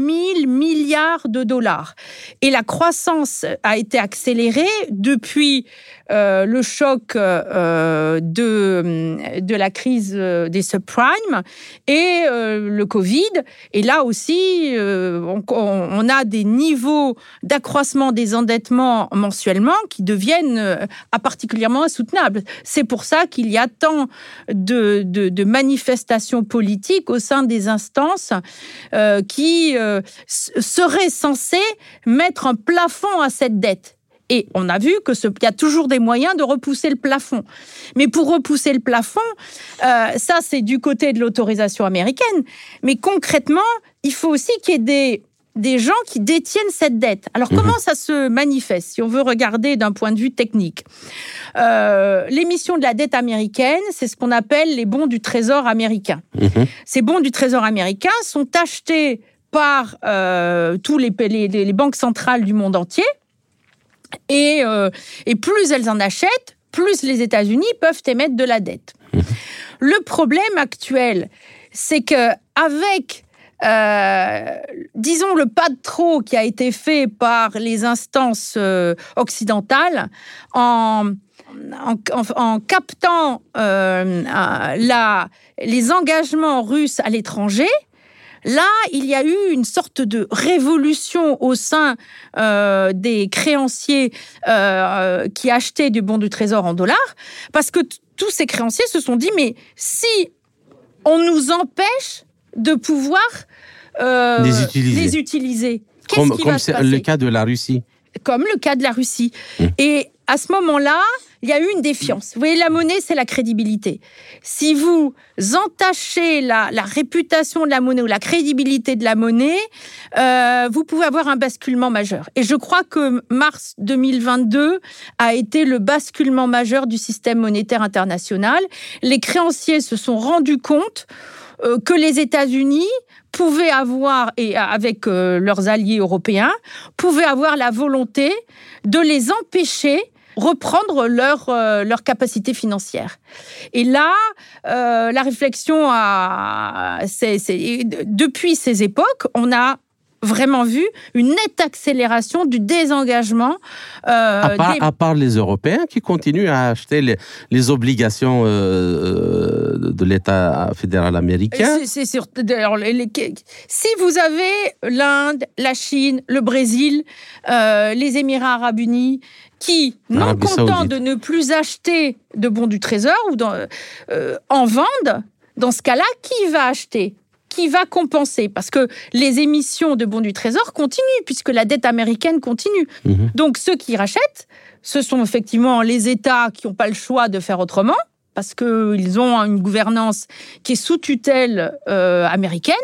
milliards de dollars. Et la croissance a été accélérée depuis euh, le choc euh, de, la crise des subprimes et le Covid. Et là aussi, on, a des niveaux d'accroissement des endettements mensuellement qui deviennent particulièrement insoutenables. C'est pour ça qu'il y a tant de, de, manifestations politique au sein des instances euh, qui euh, seraient censées mettre un plafond à cette dette. Et on a vu que y a toujours des moyens de repousser le plafond. Mais pour repousser le plafond, euh, ça c'est du côté de l'autorisation américaine. Mais concrètement, il faut aussi qu'il y ait des des gens qui détiennent cette dette. Alors, mhm. comment ça se manifeste, si on veut regarder d'un point de vue technique euh, L'émission de la dette américaine, c'est ce qu'on appelle les bons du Trésor américain. Mhm. Ces bons du Trésor américain sont achetés par euh, tous les, les, banques centrales du monde entier. Et, euh, et plus elles en achètent, plus les États-Unis peuvent émettre de la dette. Le problème actuel, c'est que avec euh, disons, le pas de trop qui a été fait par les instances euh, occidentales en, en, captant euh, la, les engagements russes à l'étranger, Là, il y a eu une sorte de révolution au sein des créanciers qui achetaient du bon du trésor en dollars, parce que tous ces créanciers se sont dit, mais si on nous empêche de pouvoir euh, les utiliser. Comme, c'est le cas de la Russie. Comme le cas de la Russie. Mmh. Et à ce moment-là, il y a eu une défiance. Vous voyez, la monnaie, c'est la crédibilité. Si vous entachez la, réputation de la monnaie ou la crédibilité de la monnaie, euh, vous pouvez avoir un basculement majeur. Et je crois que mars 2022 a été le basculement majeur du système monétaire international. Les créanciers se sont rendus compte euh, que les États-Unis pouvaient avoir, et avec euh, leurs alliés européens, pouvaient avoir la volonté de les empêcher reprendre leur, euh, leur capacité financière. Et là, la réflexion a, depuis ces époques, on a vraiment vu une nette accélération du désengagement. Euh, à, part, les Européens qui continuent à acheter les, les obligations euh, de l'État fédéral américain. C'est sûr. si vous avez l'Inde, la Chine, le Brésil, euh, les Émirats arabes unis, qui, non contents de ne plus acheter de bons du Trésor ou dans, en vendent, dans ce cas-là, qui va acheter? Qui va compenser Parce que les émissions de bons du Trésor continuent, puisque la dette américaine continue. Mhm. Donc ceux qui rachètent, ce sont effectivement les États qui n'ont pas le choix de faire autrement, parce qu'ils ont une gouvernance qui est sous tutelle euh, américaine.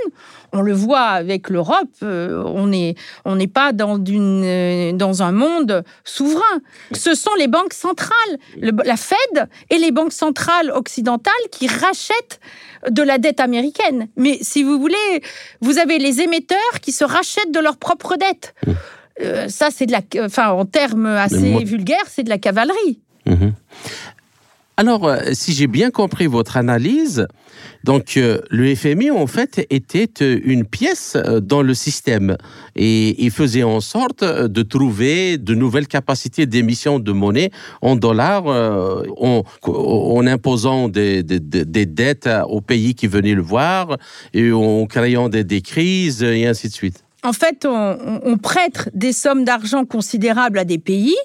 On le voit avec l'Europe, euh, on n'est on n'est pas dans, une, euh, dans un monde souverain. Ce sont les banques centrales, la Fed et les banques centrales occidentales qui rachètent de la dette américaine. Mais si vous voulez, vous avez les émetteurs qui se rachètent de leur propre dette. Mmh. ça, c'est de la, enfin, en termes assez vulgaires, c'est de la cavalerie. Mmh. Alors, euh, si j'ai bien compris votre analyse, donc euh, le FMI en fait était euh, une pièce dans le système et il faisait en sorte de trouver de nouvelles capacités d'émission de monnaie en dollars en, imposant des, dettes aux pays qui venaient le voir et en créant des, crises et ainsi de suite. En fait, on prête des sommes d'argent considérables à des pays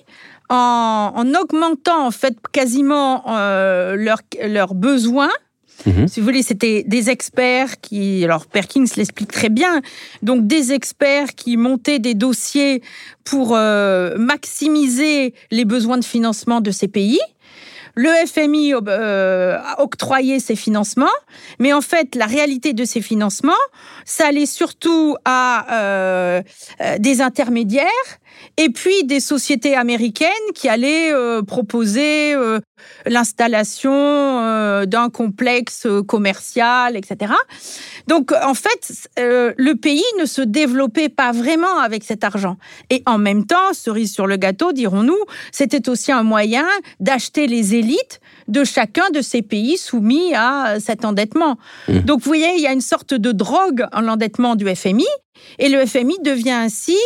en, augmentant en fait quasiment euh, leurs besoins. Mhm. Si vous voulez, c'était des experts qui, alors Perkins l'explique très bien, donc des experts qui montaient des dossiers pour euh, maximiser les besoins de financement de ces pays. Le FMI euh, a octroyé ces financements, mais en fait, la réalité de ces financements, ça allait surtout à euh, euh, des intermédiaires et puis des sociétés américaines qui allaient proposer l'installation d'un complexe commercial, etc. Donc, en fait, le pays ne se développait pas vraiment avec cet argent. Et en même temps, cerise sur le gâteau, dirons-nous, c'était aussi un moyen d'acheter les de chacun de ces pays soumis à cet endettement. Mmh. Donc vous voyez, il y a une sorte de drogue en l'endettement du FMI. Et le FMI devient ainsi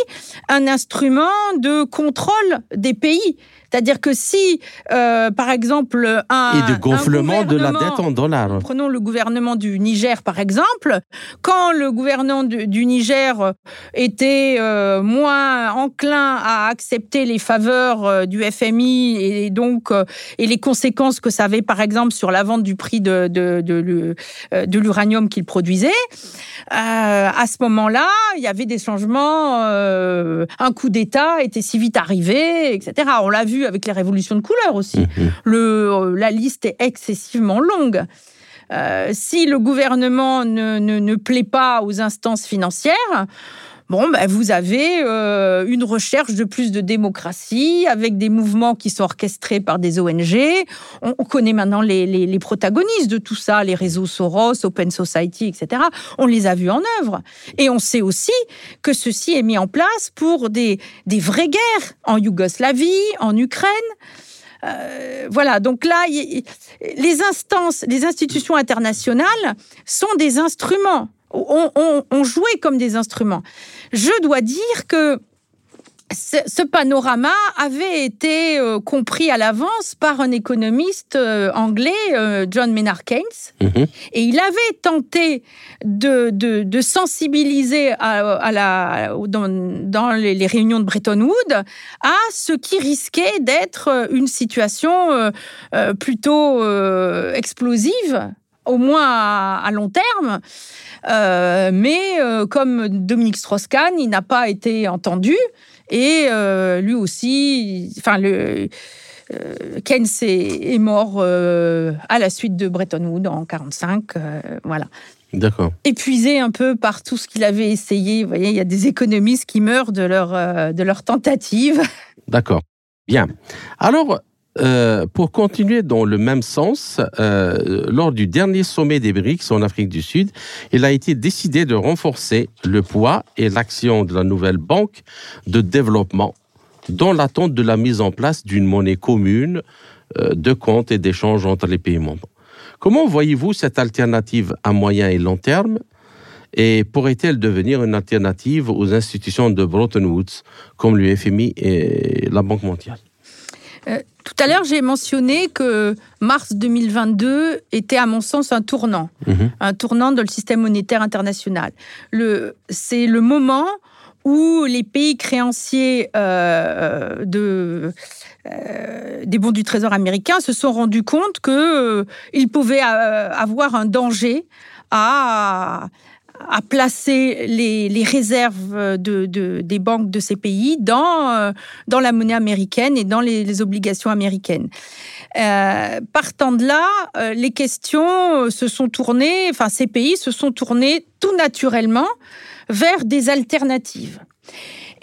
un instrument de contrôle des pays. C'est-à-dire que si, euh, par exemple, un. Et de gonflement de la dette en dollars. Prenons le gouvernement du Niger, par exemple. Quand le gouvernement du, Niger était euh, moins enclin à accepter les faveurs euh, du FMI et donc et les conséquences que ça avait, par exemple, sur la vente du prix de, de, de l'uranium qu'il produisait, à ce moment-là, il y avait des changements. un coup d'État était si vite arrivé, etc. On l'a vu avec les révolutions de couleur aussi. Mhm. Le, euh, la liste est excessivement longue. Euh, si le gouvernement ne, ne, plaît pas aux instances financières, Bon, ben, vous avez euh, une recherche de plus de démocratie avec des mouvements qui sont orchestrés par des ONG. On, connaît maintenant les, les, protagonistes de tout ça, les réseaux Soros, Open Society, etc. On les a vus en œuvre. Et on sait aussi que ceci est mis en place pour des, des vraies guerres en Yougoslavie, en Ukraine. Euh, voilà, donc là, les instances, les institutions internationales sont des instruments on, jouait comme des instruments. Je dois dire que ce panorama avait été euh, compris à l'avance par un économiste euh, anglais, euh, John Maynard Keynes, mhm. et il avait tenté de, sensibiliser à, la, dans, les, réunions de Bretton Woods à ce qui risquait d'être une situation plutôt explosive au moins à, long terme. Euh, mais euh, comme Dominique Strauss-Kahn, il n'a pas été entendu. Et euh, lui aussi, enfin, le, Keynes est, mort à la suite de Bretton Woods en 1945. voilà. D'accord. Épuisé un peu par tout ce qu'il avait essayé. Vous voyez, il y a des économistes qui meurent de leur, de leur tentative. D'accord. Bien. Alors, euh, pour continuer dans le même sens, euh, lors du dernier sommet des BRICS en Afrique du Sud, il a été décidé de renforcer le poids et l'action de la nouvelle banque de développement dans l'attente de la mise en place d'une monnaie commune euh, de compte et d'échange entre les pays membres. Comment voyez-vous cette alternative à moyen et long terme et pourrait-elle devenir une alternative aux institutions de Bretton Woods comme l'UFMI et la Banque mondiale? Euh, tout à l'heure, j'ai mentionné que mars 2022 était, à mon sens, un tournant, mhm. un tournant dans le système monétaire international. c'est le moment où les pays créanciers euh, de, euh, des bons du Trésor américain se sont rendus compte qu'ils pouvaient avoir un danger à à placer les, réserves de, des banques de ces pays dans, euh, dans la monnaie américaine et dans les, obligations américaines. Euh, partant de là, euh, les questions se sont tournées, enfin ces pays se sont tournés tout naturellement vers des alternatives.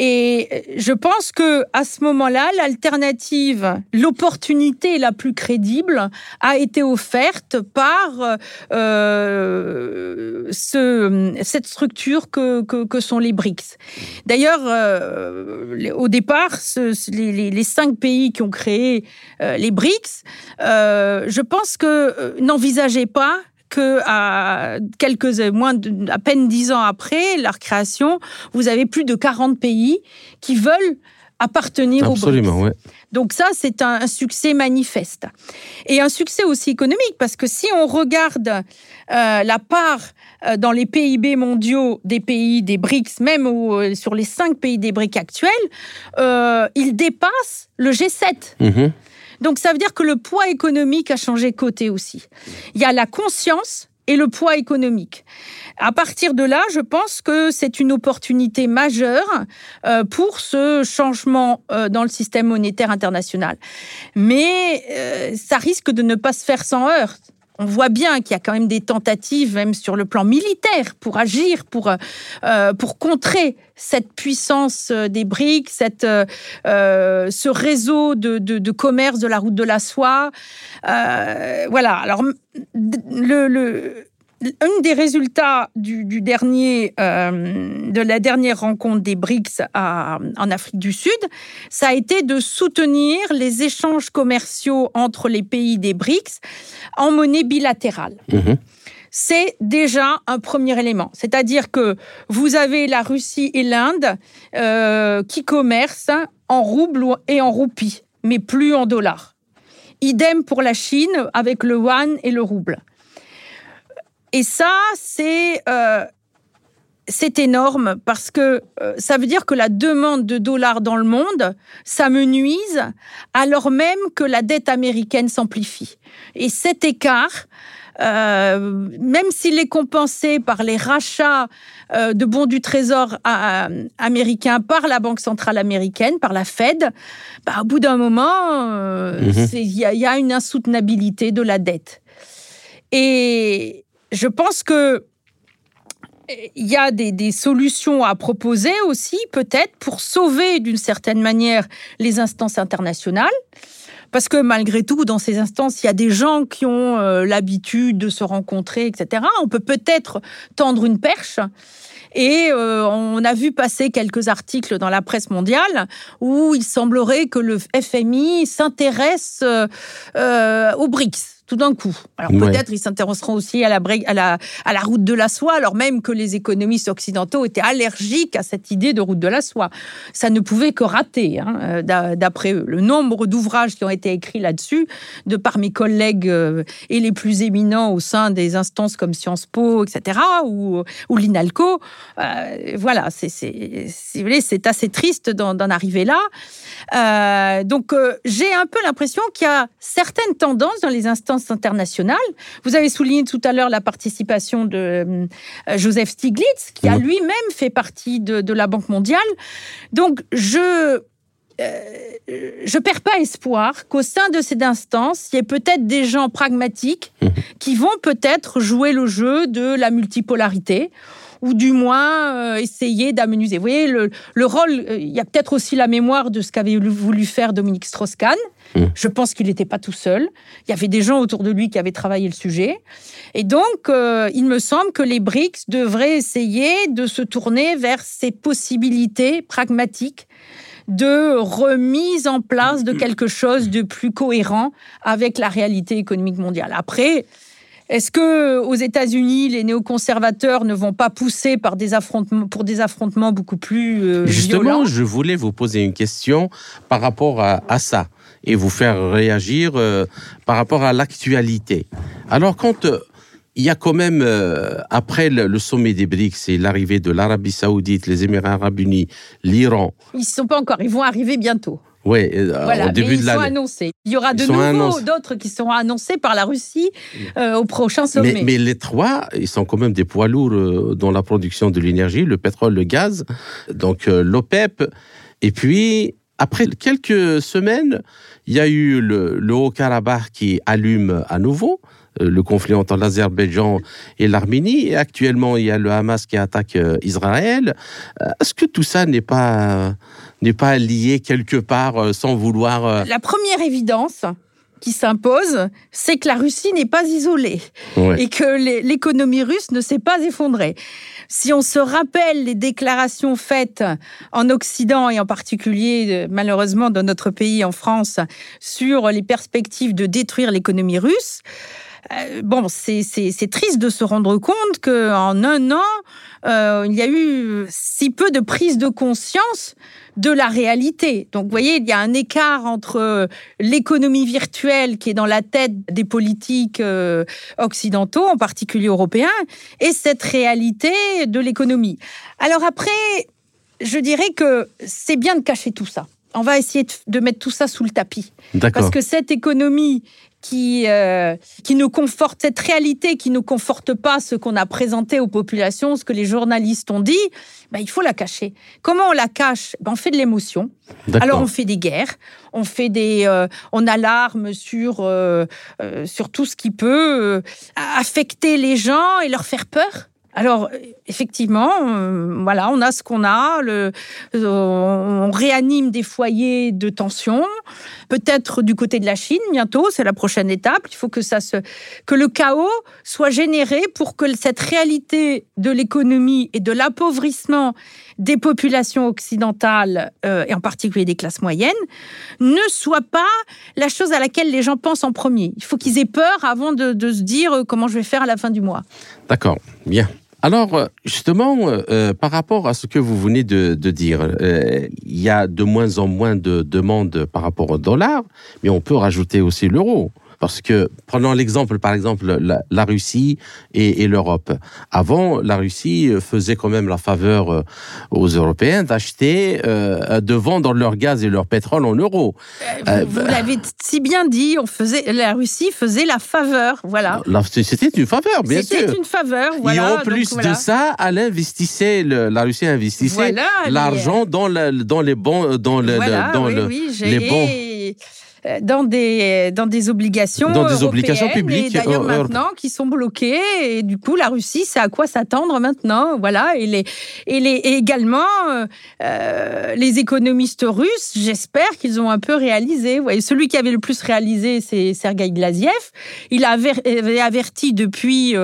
Et je pense que à ce moment-là, l'alternative, l'opportunité la plus crédible a été offerte par euh, ce, cette structure que, sont les BRICS. D'ailleurs, euh, au départ, les, cinq pays qui ont créé euh, les BRICS, je pense que n'envisageaient pas que à quelques moins à peine dix ans après leur création, vous avez plus de 40 pays qui veulent appartenir Absolument, au BRICS. Donc ça, c'est un, succès manifeste. Et un succès aussi économique, parce que si on regarde euh, la part euh, dans les PIB mondiaux des pays des BRICS, même euh, sur les cinq pays des BRICS actuels, il dépasse le G7. Mhm. Donc ça veut dire que le poids économique a changé côté aussi. Il y a la conscience et le poids économique. À partir de là, je pense que c'est une opportunité majeure euh, pour ce changement euh, dans le système monétaire international. Mais euh, ça risque de ne pas se faire sans heurts on voit bien qu'il y a quand même des tentatives, même sur le plan militaire, pour agir, pour, pour contrer cette puissance des BRICS, cette, ce réseau de, de, commerce de la route de la soie. voilà. Alors, le, le un des résultats du, dernier, euh, de la dernière rencontre des BRICS en Afrique du Sud, ça a été de soutenir les échanges commerciaux entre les pays des BRICS en monnaie bilatérale. Mhm. C'est déjà un premier élément. C'est-à-dire que vous avez la Russie et l'Inde euh, qui commercent en roubles et en roupies, mais plus en dollars. Idem pour la Chine avec le yuan et le rouble. Et ça, c'est euh, c'est énorme parce que euh, ça veut dire que la demande de dollars dans le monde, ça me nuise, alors même que la dette américaine s'amplifie. Et cet écart, euh, même s'il est compensé par les rachats de bons du Trésor américain par la Banque centrale américaine, par la Fed, bah, au bout d'un moment, mhm. il y, y, a une insoutenabilité de la dette. Et, je pense que il y a des, solutions à proposer aussi, peut-être, pour sauver d'une certaine manière les instances internationales. Parce que malgré tout, dans ces instances, il y a des gens qui ont euh, l'habitude de se rencontrer, etc. On peut peut-être tendre une perche. Et euh, on a vu passer quelques articles dans la presse mondiale où il semblerait que le FMI s'intéresse euh, aux BRICS tout d'un coup. Alors peut-être ils s'intéresseront aussi à la, à, la, à la route de la soie, alors même que les économistes occidentaux étaient allergiques à cette idée de route de la soie. Ça ne pouvait que rater, hein, euh, d'après eux. Le nombre d'ouvrages qui ont été écrits là-dessus, de par mes collègues euh, et les plus éminents au sein des instances comme Sciences Po, etc., ou, ou l'INALCO, euh, voilà, c'est assez triste d'en arriver là. donc j'ai un peu l'impression qu'il y a certaines tendances dans les instances internationales. Vous avez souligné tout à l'heure la participation de euh, Joseph Stiglitz, qui a lui-même fait partie de, la Banque mondiale. Donc, je euh, je perds pas espoir qu'au sein de cette instance, il y ait peut-être des gens pragmatiques mmh. qui vont peut-être jouer le jeu de la multipolarité ou du moins euh, essayer d'amenuiser. Vous voyez, le, le rôle, il y a peut-être aussi la mémoire de ce qu'avait voulu faire Dominique Strauss-Kahn, Mm. Je pense qu'il n'était pas tout seul. Il y avait des gens autour de lui qui avaient travaillé le sujet. Et donc, euh, il me semble que les BRICS devraient essayer de se tourner vers ces possibilités pragmatiques de remise en place de quelque chose de plus cohérent avec la réalité économique mondiale. Après, est-ce que aux États-Unis, les néoconservateurs ne vont pas pousser par des affrontements, pour des affrontements beaucoup plus euh, Justement, je voulais vous poser une question par rapport à ça et vous faire réagir euh, par rapport à l'actualité. Alors quand euh, il y a quand même, euh, après le, sommet des BRICS et l'arrivée de l'Arabie saoudite, les Émirats arabes unis, l'Iran... Ils ne sont pas encore, ils vont arriver bientôt. Oui, au début de l'année. Ils sont annoncés. Il y aura de nouveau d'autres qui seront annoncés par la Russie au prochain sommet. Mais, mais, les trois, ils sont quand même des poids lourds dans la production de l'énergie, le pétrole, le gaz. Donc l'OPEP. Et puis, après quelques semaines, il y a eu le, Haut-Karabakh qui allume à nouveau euh, le conflit entre l'Azerbaïdjan et l'Arménie. Et actuellement, il y a le Hamas qui attaque euh, Israël. Euh, est-ce que tout ça n'est pas, n'est pas lié quelque part sans vouloir... La première évidence, qui s'impose, c'est que la Russie n'est pas isolée et que l'économie russe ne s'est pas effondrée. Si on se rappelle les déclarations faites en Occident et en particulier euh, malheureusement dans notre pays en France sur les perspectives de détruire l'économie russe, euh, bon, c'est triste de se rendre compte qu'en un an, euh, il y a eu si peu de prise de conscience de la réalité. Donc, vous voyez, il y a un écart entre l'économie virtuelle qui est dans la tête des politiques occidentaux, en particulier européens, et cette réalité de l'économie. Alors après, je dirais que c'est bien de cacher tout ça. On va essayer de mettre tout ça sous le tapis. Parce que cette économie qui, euh, qui ne conforte, cette réalité qui ne conforte pas ce qu'on a présenté aux populations, ce que les journalistes ont dit, ben, il faut la cacher. Comment on la cache? Ben, On fait de l'émotion. Alors on fait des guerres, on fait des, euh, on alarme sur, euh, sur tout ce qui peut affecter les gens et leur faire peur. Alors, effectivement, euh, voilà, on a ce qu'on a. Euh, on réanime des foyers de tension. Peut-être du côté de la Chine bientôt, c'est la prochaine étape. Il faut que le chaos soit généré pour que cette réalité de l'économie et de l'appauvrissement des populations occidentales euh, et en particulier des classes moyennes ne soit pas la chose à laquelle les gens pensent en premier. Il faut qu'ils aient peur avant de, de se dire comment je vais faire à la fin du mois. D'accord, bien. Alors, euh, justement, euh, euh, par rapport à ce que vous venez de, dire, il y a de moins en moins de demandes par rapport au dollar, mais on peut rajouter aussi l'euro. Parce que, prenons l'exemple, par exemple, la, Russie et, l'Europe. Avant, la Russie faisait quand même la faveur euh, aux Européens d'acheter, euh, de vendre leur gaz et leur pétrole en euros. Euh, vous, l'avez si bien dit, on faisait, la Russie faisait la faveur, voilà. C'était une faveur, bien sûr. C'était une faveur, voilà. Et en plus de ça, elle investissait, la Russie investissait l'argent dans, dans les bons, dans, le, dans le, les bons euh, dans des, dans des obligations Dans des obligations publiques. d'ailleurs maintenant, qui sont bloquées. Et du coup, la Russie, c'est à quoi s'attendre maintenant? Voilà. Et, les, et, les, également, euh, euh, les économistes russes, j'espère qu'ils ont un peu réalisé. Vous voyez, celui qui avait le plus réalisé, c'est Sergei Glaziev. Il avait averti depuis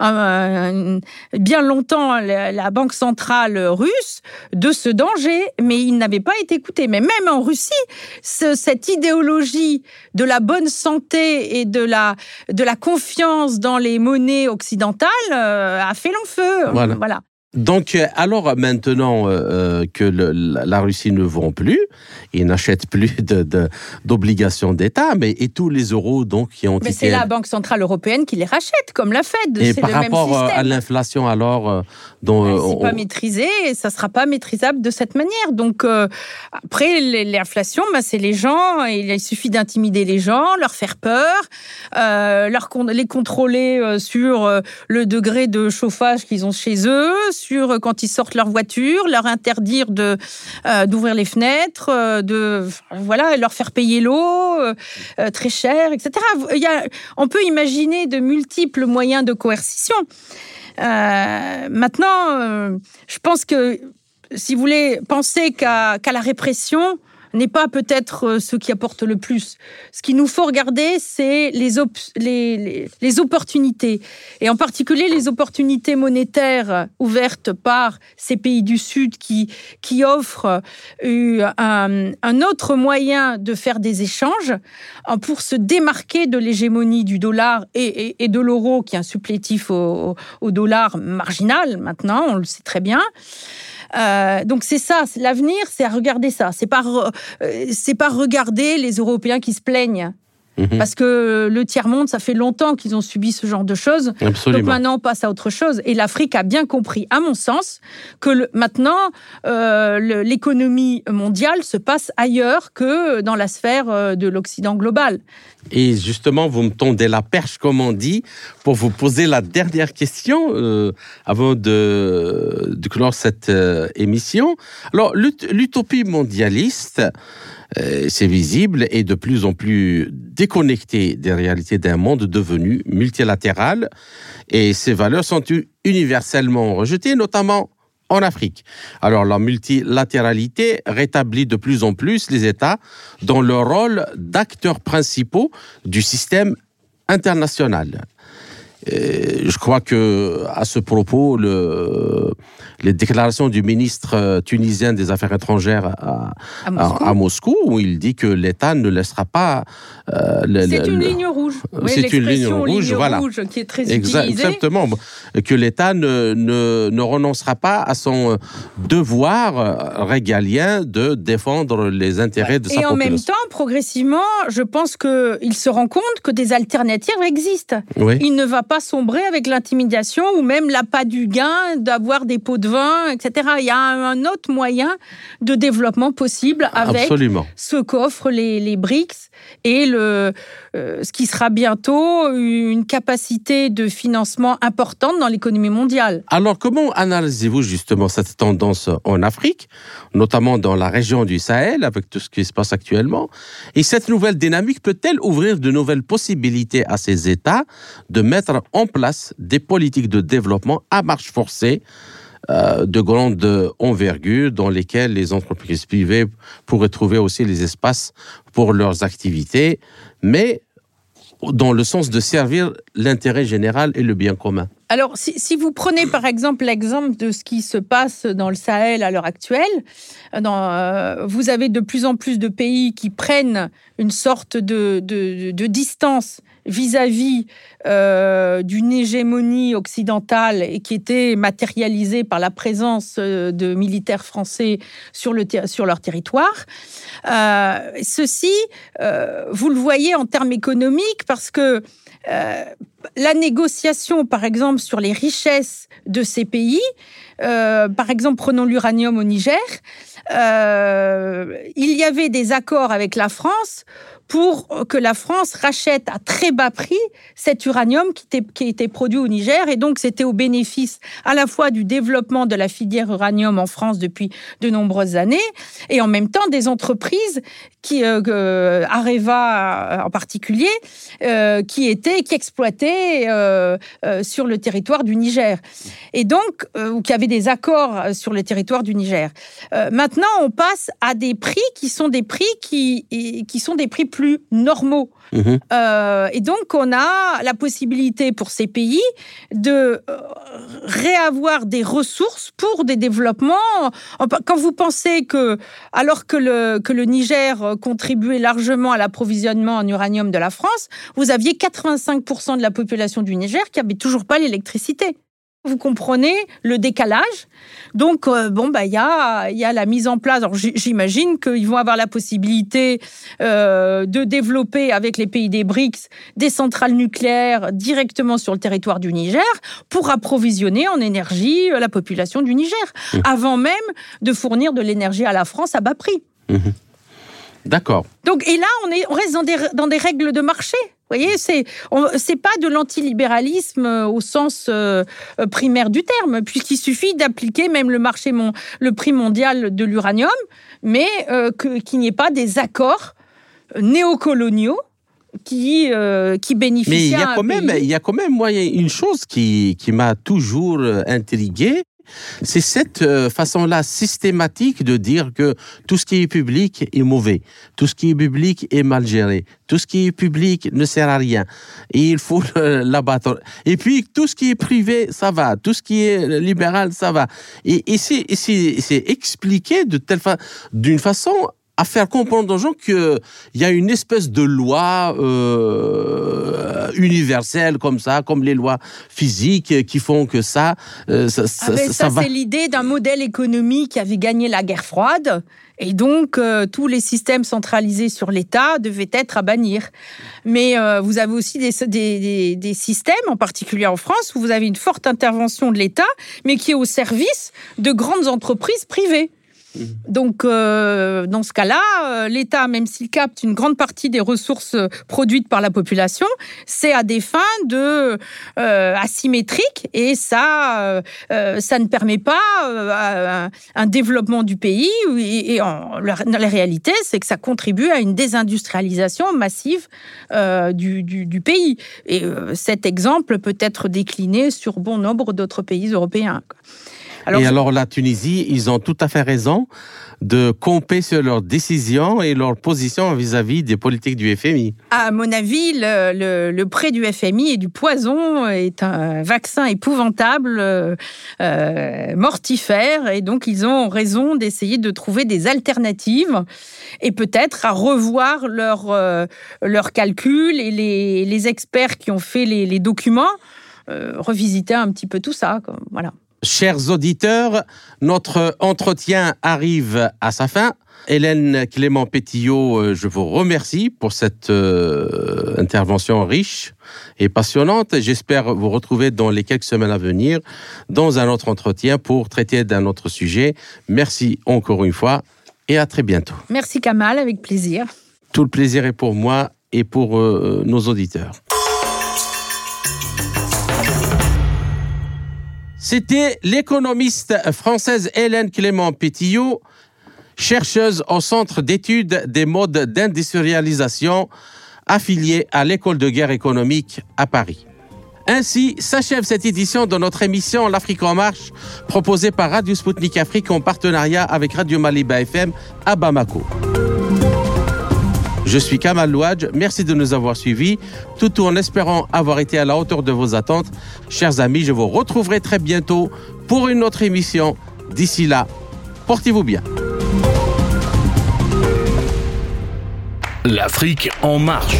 bien longtemps la, la Banque centrale russe de ce danger, mais il n'avait pas été écouté. Mais même en Russie, ce, cette idéologie de la bonne santé et de la, de la confiance dans les monnaies occidentales euh, a fait long feu. voilà. Donc, euh, alors maintenant euh, euh, que la Russie ne vend plus, et n'achète plus d'obligations d'État, mais et tous les euros donc qui ont mais c'est la Banque centrale européenne qui les rachète, comme la Fed. Et par rapport à l'inflation, alors, dont ben, c'est pas maîtrisé, et ça sera pas maîtrisable de cette manière. Donc après l'inflation, ben, c'est les gens. Il suffit d'intimider les gens, leur faire peur, leur les contrôler sur le degré de chauffage qu'ils ont chez eux sur euh, quand ils sortent leur voiture, leur interdire de euh, d'ouvrir les fenêtres, euh, de voilà, leur faire payer l'eau très cher, etc. Il y a, on peut imaginer de multiples moyens de coercition. maintenant, je pense que si vous voulez penser qu'à la répression, n'est pas peut-être euh, ce qui apporte le plus. Ce qu'il nous faut regarder, c'est les, les, opportunités, et en particulier les opportunités monétaires ouvertes par ces pays du Sud qui, qui offrent euh, un, un autre moyen de faire des échanges pour se démarquer de l'hégémonie du dollar et, et, de l'euro, qui est un supplétif au dollar marginal maintenant, on le sait très bien. Euh, donc c'est ça, l'avenir, c'est à regarder ça. C'est pas, euh, c'est pas regarder les Européens qui se plaignent. Mhm. Parce que le tiers-monde, ça fait longtemps qu'ils ont subi ce genre de choses. Donc maintenant, on passe à autre chose. Et l'Afrique a bien compris, à mon sens, que maintenant, euh, l'économie mondiale se passe ailleurs que dans la sphère de l'Occident global. Et justement, vous me tendez la perche, comme on dit, pour vous poser la dernière question euh, avant de, de, clore cette euh, émission. Alors, l'utopie mondialiste, euh, c'est visible, est de plus en plus déconnectée des réalités d'un monde devenu multilatéral. Et ces valeurs sont universellement rejetées, notamment en Afrique. Alors la multilatéralité rétablit de plus en plus les États dans leur rôle d'acteurs principaux du système international. Je crois que à ce propos, le, les déclarations du ministre euh, tunisien des Affaires étrangères à, Moscou. où il dit que l'État ne laissera pas. Euh, c'est une ligne rouge. c'est une ligne rouge, voilà. qui est très utilisée. Exactement. Que l'État ne, ne, ne, renoncera pas à son devoir régalien de défendre les intérêts de sa population. Et en même temps, progressivement, je pense qu'il se rend compte que des alternatives existent. Il ne va pas sombrer avec l'intimidation ou même l'appât du gain d'avoir des pots de vin, etc. Il y a un autre moyen de développement possible avec ce qu'offrent les, les BRICS et le, ce qui sera bientôt une capacité de financement importante dans l'économie mondiale. Alors comment analysez-vous justement cette tendance en Afrique, notamment dans la région du Sahel, avec tout ce qui se passe actuellement? Et cette nouvelle dynamique peut-elle ouvrir de nouvelles possibilités à ces États de mettre en place des politiques de développement à marche forcée euh, de grande envergure dans lesquelles les entreprises privées pourraient trouver aussi les espaces pour leurs activités, mais dans le sens de servir l'intérêt général et le bien commun. Alors, si, vous prenez par exemple l'exemple de ce qui se passe dans le Sahel à l'heure actuelle, euh, vous avez de plus en plus de pays qui prennent une sorte de distance vis-à-vis euh, d'une hégémonie occidentale et qui était matérialisée par la présence euh, de militaires français sur, le sur leur territoire. Euh, ceci, vous le voyez en termes économiques parce que la négociation, par exemple, sur les richesses de ces pays, par exemple, prenons l'uranium au Niger, il y avait des accords avec la France pour que la France rachète à très bas prix cet uranium qui était, qui était produit au Niger. Et donc, c'était au bénéfice à la fois du développement de la filière uranium en France depuis de nombreuses années et en même temps des entreprises qui, euh, Areva en particulier, euh, qui étaient, qui exploitaient euh, euh, sur le territoire du Niger. Et donc, euh, ou qui avaient des accords sur le territoire du Niger. maintenant, on passe à des prix qui sont des prix qui, qui sont des prix plus normaux. Mhm. Euh, et donc, on a la possibilité pour ces pays de euh, réavoir des ressources pour des développements. Quand vous pensez que, alors que le, que le Niger contribuait largement à l'approvisionnement en uranium de la France, vous aviez 85% de la population du Niger qui n'avait toujours pas l'électricité. Vous comprenez le décalage. Donc, euh, bon, bah, il y a, y a la mise en place. Alors, j'imagine qu'ils vont avoir la possibilité euh, de développer avec les pays des BRICS des centrales nucléaires directement sur le territoire du Niger pour approvisionner en énergie euh, la population du Niger, mmh. avant même de fournir de l'énergie à la France à bas prix. Mmh. D'accord. Donc, et là, on, est, on reste dans des, dans des règles de marché. Vous voyez, c'est c'est pas de l'antilibéralisme euh, au sens euh, euh, primaire du terme, puisqu'il suffit d'appliquer même le marché mon, le prix mondial de l'uranium, mais qu'il n'y ait pas des accords néocoloniaux qui, qui bénéficient. Mais il y a quand même, il y a quand même moi, une chose qui, qui m'a toujours intrigué, c'est cette euh, façon-là systématique de dire que tout ce qui est public est mauvais, tout ce qui est public est mal géré, tout ce qui est public ne sert à rien et il faut l'abattre. Et puis tout ce qui est privé, ça va, tout ce qui est libéral, ça va. Et, c'est expliqué d'une façon à faire comprendre aux gens qu'il y a une espèce de loi euh, universelle comme ça, comme les lois physiques qui font que ça, euh, ça, ça, ah ça, c'est l'idée d'un modèle économique qui avait gagné la guerre froide. Et donc, euh, tous les systèmes centralisés sur l'État devaient être à bannir. Mais vous avez aussi des, des, des, systèmes, en particulier en France, où vous avez une forte intervention de l'État, mais qui est au service de grandes entreprises privées. Donc, euh, dans ce cas-là, euh, l'État, même s'il capte une grande partie des ressources euh, produites par la population, c'est à des fins asymétriques et ça, ça ne permet pas un, développement du pays. Et, la, réalité, c'est que ça contribue à une désindustrialisation massive du, pays. Et cet exemple peut être décliné sur bon nombre d'autres pays européens. Et alors la Tunisie, ils ont tout à fait raison de camper sur leurs décisions et leur position vis-à-vis des politiques du FMI. À mon avis, le, le, prêt du FMI et du poison est un vaccin épouvantable, euh, euh, mortifère, et donc ils ont raison d'essayer de trouver des alternatives et peut-être à revoir leurs euh, leurs calculs et les, les, experts qui ont fait les, les documents, revisiter un petit peu tout ça. Voilà. Chers auditeurs, notre entretien arrive à sa fin. Hélène Clément Pétillot, euh, je vous remercie pour cette euh, intervention riche et passionnante. J'espère vous retrouver dans les quelques semaines à venir dans un autre entretien pour traiter d'un autre sujet. Merci encore une fois et à très bientôt. Merci Kamal, avec plaisir. Tout le plaisir est pour moi et pour euh, nos auditeurs. C'était l'économiste française Hélène Clément Pétillot, chercheuse au Centre d'études des modes d'industrialisation affiliée à l'École de guerre économique à Paris. Ainsi s'achève cette édition de notre émission L'Afrique en marche, proposée par Radio Sputnik Afrique en partenariat avec Radio Maliba FM à Bamako. Je suis Kamal Louadj. Merci de nous avoir suivis, tout en espérant avoir été à la hauteur de vos attentes. Chers amis, je vous retrouverai très bientôt pour une autre émission. D'ici là, portez-vous bien. L'Afrique en marche.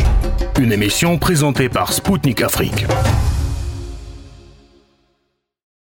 Une émission présentée par Spoutnik Afrique.